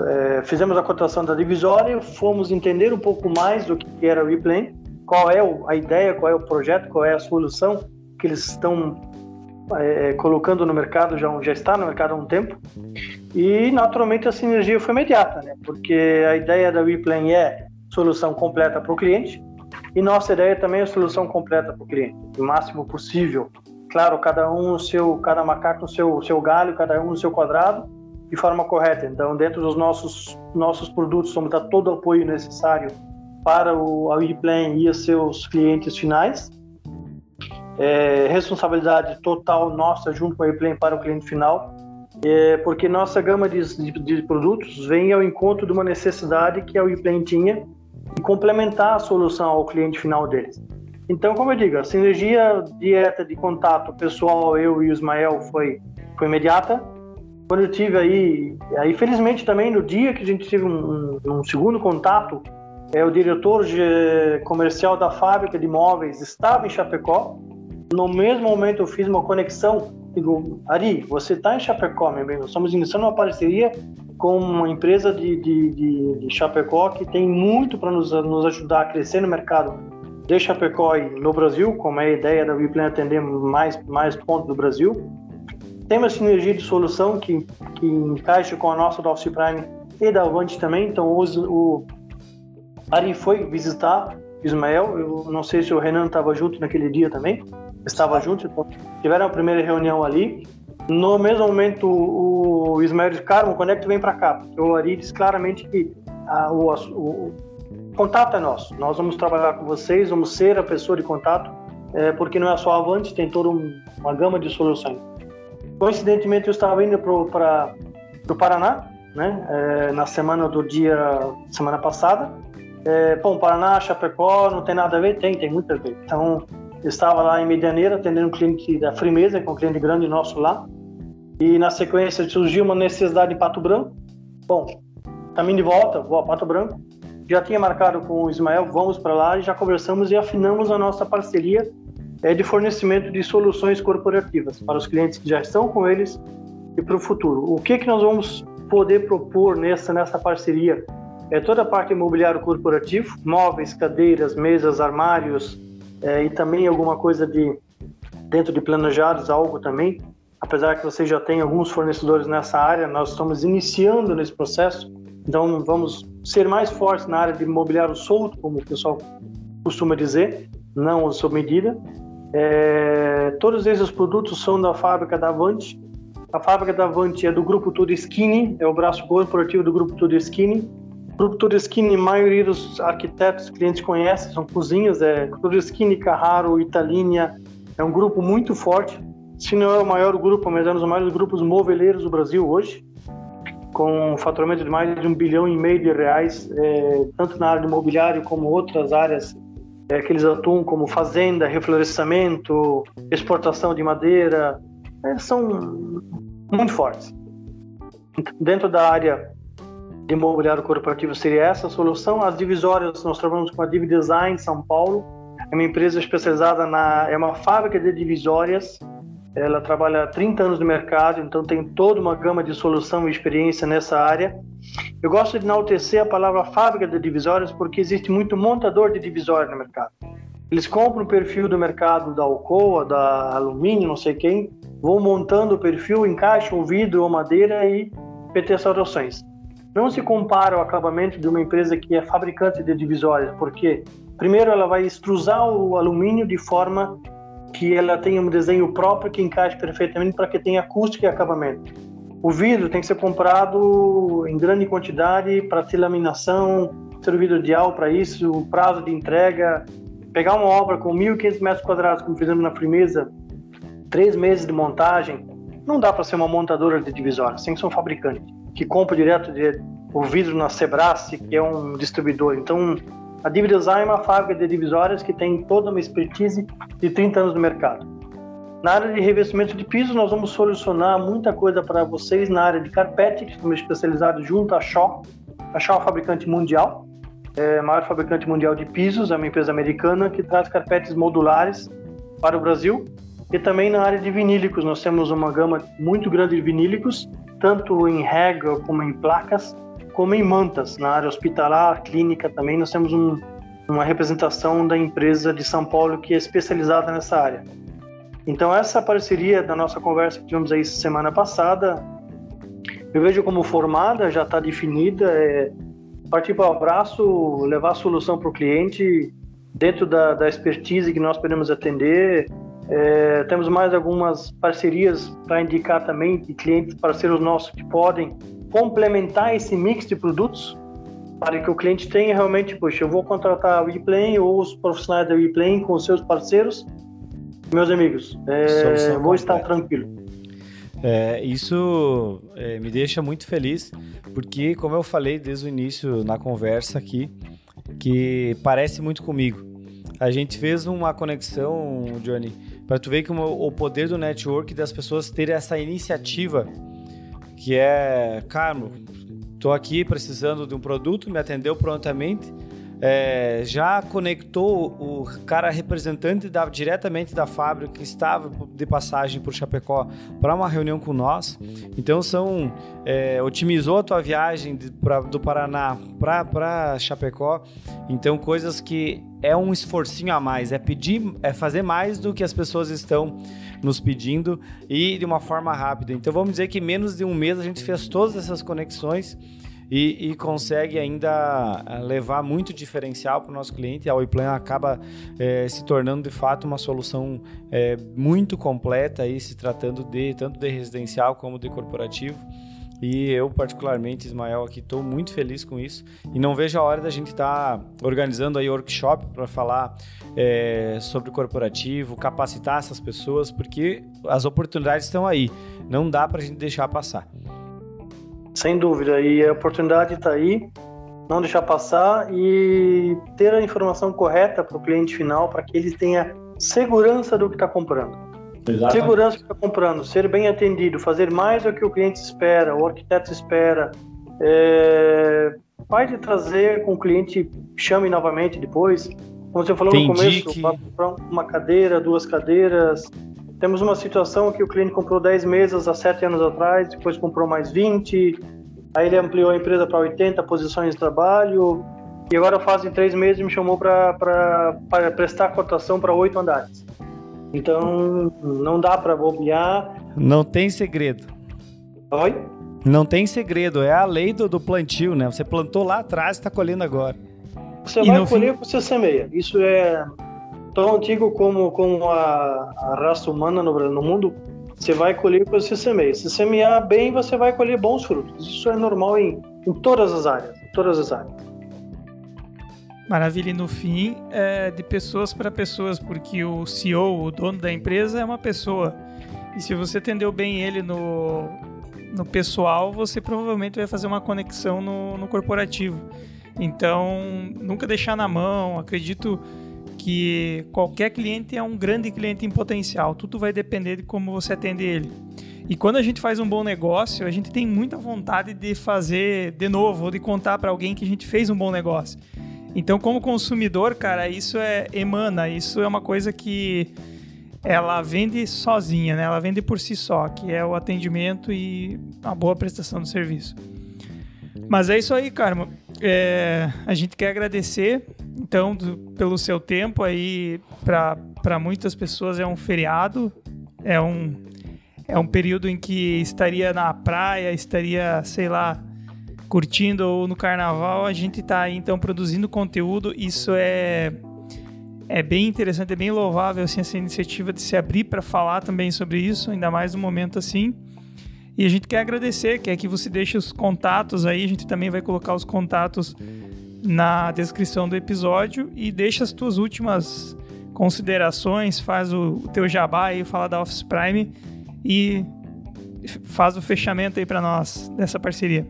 S1: é, fizemos a cotação da divisória, fomos entender um pouco mais do que era o WePlan, qual é a ideia, qual é o projeto, qual é a solução que eles estão é, colocando no mercado, já, já está no mercado há um tempo. E, naturalmente, a sinergia foi imediata, né? porque a ideia da WePlan é solução completa para o cliente e nossa ideia também é solução completa para o cliente, o máximo possível. Claro, cada um no seu, cada macaco no seu, seu galho, cada um no seu quadrado, de forma correta. Então, dentro dos nossos nossos produtos, vamos dar todo o apoio necessário para o a WePlan e os seus clientes finais. É, responsabilidade total nossa junto com a WePlan para o cliente final, é, porque nossa gama de, de, de, produtos vem ao encontro de uma necessidade que a WePlan tinha de complementar a solução ao cliente final deles. Então, como eu digo, a sinergia direta de contato pessoal, eu e o Ismael, foi, foi imediata quando eu tive aí, aí felizmente também no dia que a gente teve um, um, segundo contato, é o diretor comercial da fábrica de móveis estava em Chapecó. No mesmo momento eu fiz uma conexão, digo, Ari, você está em Chapecó, meu bem, nós estamos iniciando uma parceria com uma empresa de, de, de, de Chapecó que tem muito para nos, nos ajudar a crescer no mercado de Chapecó e no Brasil, como é a ideia da Biplan atender mais, mais pontos do Brasil tem uma sinergia de solução que, que encaixa com a nossa da Office Prime e da Avante também. Então, o, o Ari foi visitar Ismael. Eu não sei se o Renan estava junto naquele dia também. Estava junto, então tiveram a primeira reunião ali. No mesmo momento, o Ismael disse: Carmo, quando é que tu vem para cá? O Ari disse claramente que a, o, o, o contato é nosso. Nós vamos trabalhar com vocês, vamos ser a pessoa de contato, é, porque não é só Avante, tem toda uma gama de soluções. Coincidentemente, eu estava indo para o Paraná, né? É, na semana do dia, semana passada. É, bom, Paraná, Chapecó, não tem nada a ver? Tem, tem muito a ver. Então, eu estava lá em Medianeira, atendendo um cliente da Frimeza, que é um cliente grande nosso lá. E na sequência surgiu uma necessidade em Pato Branco. Bom, caminho de volta, vou a Pato Branco. Já tinha marcado com o Ismael, vamos para lá e já conversamos e afinamos a nossa parceria é de fornecimento de soluções corporativas para os clientes que já estão com eles e para o futuro. O que, que nós vamos poder propor nessa, nessa parceria? É toda a parte imobiliário corporativo, móveis, cadeiras, mesas, armários é, e também alguma coisa de dentro de planejados, algo também. Apesar que você já tem alguns fornecedores nessa área, nós estamos iniciando nesse processo, então vamos ser mais fortes na área de imobiliário solto, como o pessoal costuma dizer, não sob medida. É, todos esses produtos são da fábrica da Avante. A fábrica da Avante é do grupo Tudo Skinny, é o braço corporativo do grupo Tudo Skinny. Grupo Skinny, a maioria dos arquitetos clientes conhecem, são cozinhas, é Skinny, Carraro, Italínia, é um grupo muito forte. Se não é o maior grupo, mas é um dos maiores grupos moveleiros do Brasil hoje, com um faturamento de mais de um bilhão e meio de reais, é, tanto na área de imobiliário como outras áreas é, que eles atuam como fazenda, reflorestamento, exportação de madeira, é, são muito fortes. Dentro da área de imobiliário corporativo seria essa a solução. As divisórias, nós trabalhamos com a Div Design São Paulo, é uma empresa especializada na, é uma fábrica de divisórias. Ela trabalha há 30 anos no mercado, então tem toda uma gama de solução e experiência nessa área. Eu gosto de enaltecer a palavra fábrica de divisórias porque existe muito montador de divisórias no mercado. Eles compram o perfil do mercado da Alcoa, da Alumínio, não sei quem, vão montando o perfil, encaixam o vidro ou madeira e PT restaurações. Não se compara o acabamento de uma empresa que é fabricante de divisórias, porque primeiro ela vai extrusar o alumínio de forma que ela tenha um desenho próprio que encaixe perfeitamente para que tenha acústica e acabamento. O vidro tem que ser comprado em grande quantidade para ter laminação, ter o vidro ideal para isso, o prazo de entrega. Pegar uma obra com 1.500 metros quadrados, como fizemos na Frimeza, três meses de montagem, não dá para ser uma montadora de divisórias, tem que ser um fabricante que compra direto de, o vidro na Sebrace, que é um distribuidor. Então, a Dividesign é uma fábrica de divisórias que tem toda uma expertise de 30 anos no mercado. Na área de revestimento de piso, nós vamos solucionar muita coisa para vocês na área de carpete, que estamos especializados junto à Shaw. A Shaw é uma fabricante mundial, é maior fabricante mundial de pisos, é uma empresa americana que traz carpetes modulares para o Brasil. E também na área de vinílicos, nós temos uma gama muito grande de vinílicos, tanto em régua como em placas, como em mantas. Na área hospitalar, clínica também, nós temos um, uma representação da empresa de São Paulo que é especializada nessa área. Então, essa parceria da nossa conversa que tivemos aí semana passada, eu vejo como formada, já está definida, é partir para o abraço, levar a solução para o cliente dentro da, da expertise que nós podemos atender. É, temos mais algumas parcerias para indicar também de clientes, parceiros nossos que podem complementar esse mix de produtos para que o cliente tenha realmente, poxa, eu vou contratar a WePlane ou os profissionais da WePlane com seus parceiros meus amigos, é, vou estar tranquilo.
S4: É, isso é, me deixa muito feliz, porque, como eu falei desde o início na conversa aqui, que parece muito comigo. A gente fez uma conexão, Johnny, para tu ver que o poder do network das pessoas ter essa iniciativa, que é, Carmo, estou aqui precisando de um produto, me atendeu prontamente, é, já conectou o cara representante da, diretamente da fábrica que estava de passagem por Chapecó para uma reunião com nós. Então são é, otimizou a tua viagem de, pra, do Paraná para Chapecó. Então coisas que é um esforcinho a mais, é pedir, é fazer mais do que as pessoas estão nos pedindo e de uma forma rápida. Então vamos dizer que menos de um mês a gente fez todas essas conexões e, e consegue ainda eh, levar muito diferencial para o nosso cliente. A Oiplan acaba é, se tornando de fato uma solução é, muito completa, aí, se tratando de tanto de residencial como de corporativo. E eu, particularmente, Ismael, aqui estou muito feliz com isso. E não vejo a hora da gente estar tá organizando aí workshop para falar é, sobre corporativo, capacitar essas pessoas, porque as oportunidades estão aí. Não dá para a gente deixar passar.
S1: Sem dúvida, e a oportunidade está aí, não deixar passar e ter a informação correta para o cliente final para que ele tenha segurança do que está comprando. Exatamente. Segurança do que está comprando, ser bem atendido, fazer mais do que o cliente espera, o arquiteto espera. É, pode trazer com o cliente, chame novamente depois. Como você falou Tem no começo, que... uma cadeira, duas cadeiras. Temos uma situação que o cliente comprou 10 mesas há 7 anos atrás, depois comprou mais 20, aí ele ampliou a empresa para 80 posições de trabalho, e agora fazem 3 meses me chamou para prestar cotação para 8 andares. Então, não dá para bobear.
S4: Não tem segredo.
S1: Oi?
S4: Não tem segredo, é a lei do, do plantio, né? Você plantou lá atrás e está colhendo agora.
S1: Você e vai colher o que você semeia. Isso é tão antigo como, como a, a raça humana no, no mundo, você vai colher o que você semeia. Se semear bem, você vai colher bons frutos. Isso é normal em, em todas as áreas, todas as áreas.
S3: Maravilha, e no fim, é de pessoas para pessoas, porque o CEO, o dono da empresa, é uma pessoa. E se você atendeu bem ele no, no pessoal, você provavelmente vai fazer uma conexão no, no corporativo. Então, nunca deixar na mão. Acredito que qualquer cliente é um grande cliente em potencial, tudo vai depender de como você atende ele. E quando a gente faz um bom negócio, a gente tem muita vontade de fazer de novo, ou de contar para alguém que a gente fez um bom negócio. Então, como consumidor, cara, isso é emana, isso é uma coisa que ela vende sozinha, né? Ela vende por si só, que é o atendimento e a boa prestação do serviço. Mas é isso aí, Carmo. É, a gente quer agradecer então, do, pelo seu tempo aí, para muitas pessoas é um feriado, é um, é um período em que estaria na praia, estaria, sei lá, curtindo ou no carnaval. A gente está aí, então, produzindo conteúdo. Isso é, é bem interessante, é bem louvável, assim, essa iniciativa de se abrir para falar também sobre isso, ainda mais num momento assim. E a gente quer agradecer, quer que você deixe os contatos aí, a gente também vai colocar os contatos na descrição do episódio e deixa as tuas últimas considerações, faz o, teu jabá aí, fala da Office Prime e faz o fechamento aí para nós dessa parceria.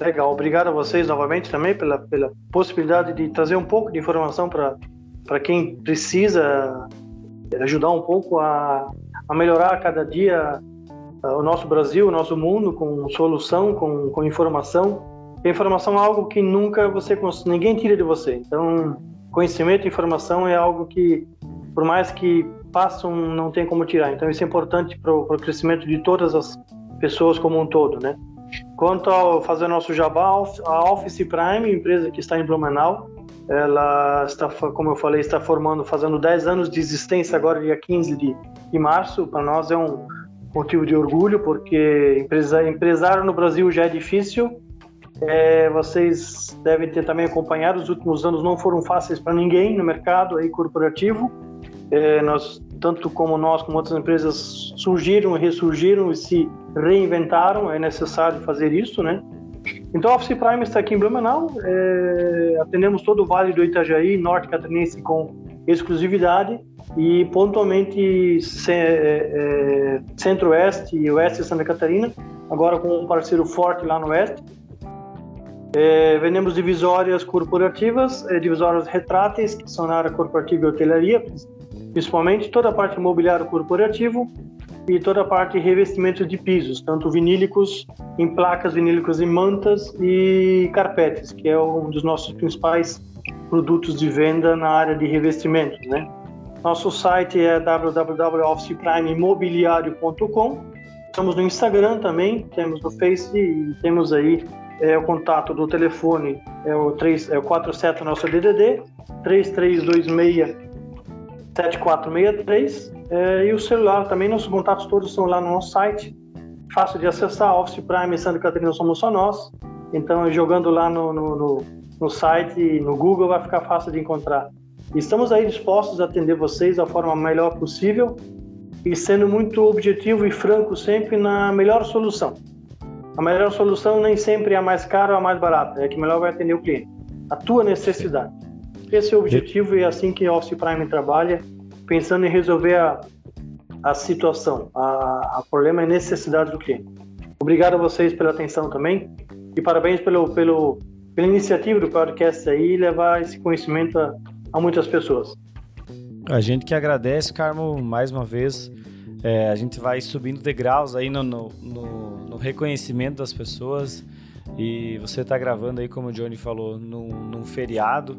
S1: Legal, obrigado a vocês novamente também pela, pela possibilidade de trazer um pouco de informação para quem precisa ajudar um pouco a, a melhorar cada dia uh, o nosso Brasil, o nosso mundo com solução, com, com informação. Informação é algo que nunca você ninguém tira de você. Então, conhecimento e informação é algo que, por mais que passam, não tem como tirar. Então, isso é importante para o crescimento de todas as pessoas como um todo, né? Quanto ao fazer nosso jabá, a Office Prime, empresa que está em Blumenau, ela está, como eu falei, está formando, fazendo 10 anos de existência agora, dia 15 de, de março. Para nós é um motivo de orgulho, porque empresa, empresário no Brasil já é difícil. É, vocês devem ter também acompanhado, os últimos anos não foram fáceis para ninguém no mercado aí corporativo. É, nós, tanto como nós, como outras empresas, surgiram, ressurgiram e se reinventaram, é necessário fazer isso, né? Então, a Office Prime está aqui em Blumenau, é, atendemos todo o Vale do Itajaí, Norte Catarinense com exclusividade e pontualmente é, é, Centro-Oeste e Oeste de Santa Catarina, agora com um parceiro forte lá no Oeste. É, vendemos divisórias corporativas, é, divisórias retráteis, que são na área corporativa e hotelaria, principalmente toda a parte imobiliário corporativo, e toda a parte revestimento de pisos, tanto vinílicos, em placas vinílicas e mantas e carpetes, que é um dos nossos principais produtos de venda na área de revestimentos, né? Nosso site é www.officeprimeimobiliario.com. Estamos no Instagram também, temos no Face e temos aí é, o contato do telefone é o 3 é o 47 nosso DDD 3326 7463 é, e o celular também, nossos contatos todos estão lá no nosso site. Fácil de acessar, Office Prime Santa Catarina somos só nós. Então, jogando lá no, no, no, no site, no Google, vai ficar fácil de encontrar. Estamos aí dispostos a atender vocês da forma melhor possível e sendo muito objetivo e franco sempre na melhor solução. A melhor solução nem sempre é a mais cara ou a mais barata, é a que melhor vai atender o cliente. A tua necessidade. Esse é o objetivo e é assim que a Office Prime trabalha pensando em resolver a, a situação, a, a problema e necessidade do cliente. Obrigado a vocês pela atenção também e parabéns pelo, pelo, pela iniciativa do podcast aí levar esse conhecimento a, a muitas pessoas.
S4: A gente que agradece, Carmo, mais uma vez. É, a gente vai subindo degraus aí no, no, no reconhecimento das pessoas e você está gravando aí, como o Johnny falou, num, num feriado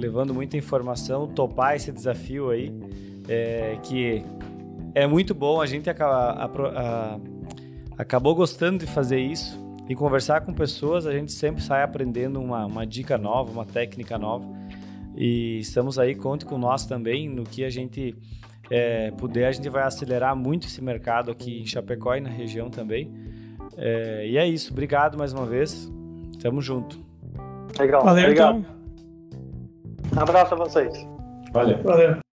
S4: levando muita informação, topar esse desafio aí, é, que é muito bom. A gente acaba, a, a, acabou gostando de fazer isso e conversar com pessoas. A gente sempre sai aprendendo uma, uma dica nova, uma técnica nova. E estamos aí, conte com nós também no que a gente é, puder. A gente vai acelerar muito esse mercado aqui em Chapecó e na região também. É, e é isso. Obrigado mais uma vez. Tamo junto.
S1: Legal.
S3: Valeu,
S1: Obrigado.
S3: então.
S1: Um abraço a vocês.
S4: Valeu.
S3: Valeu.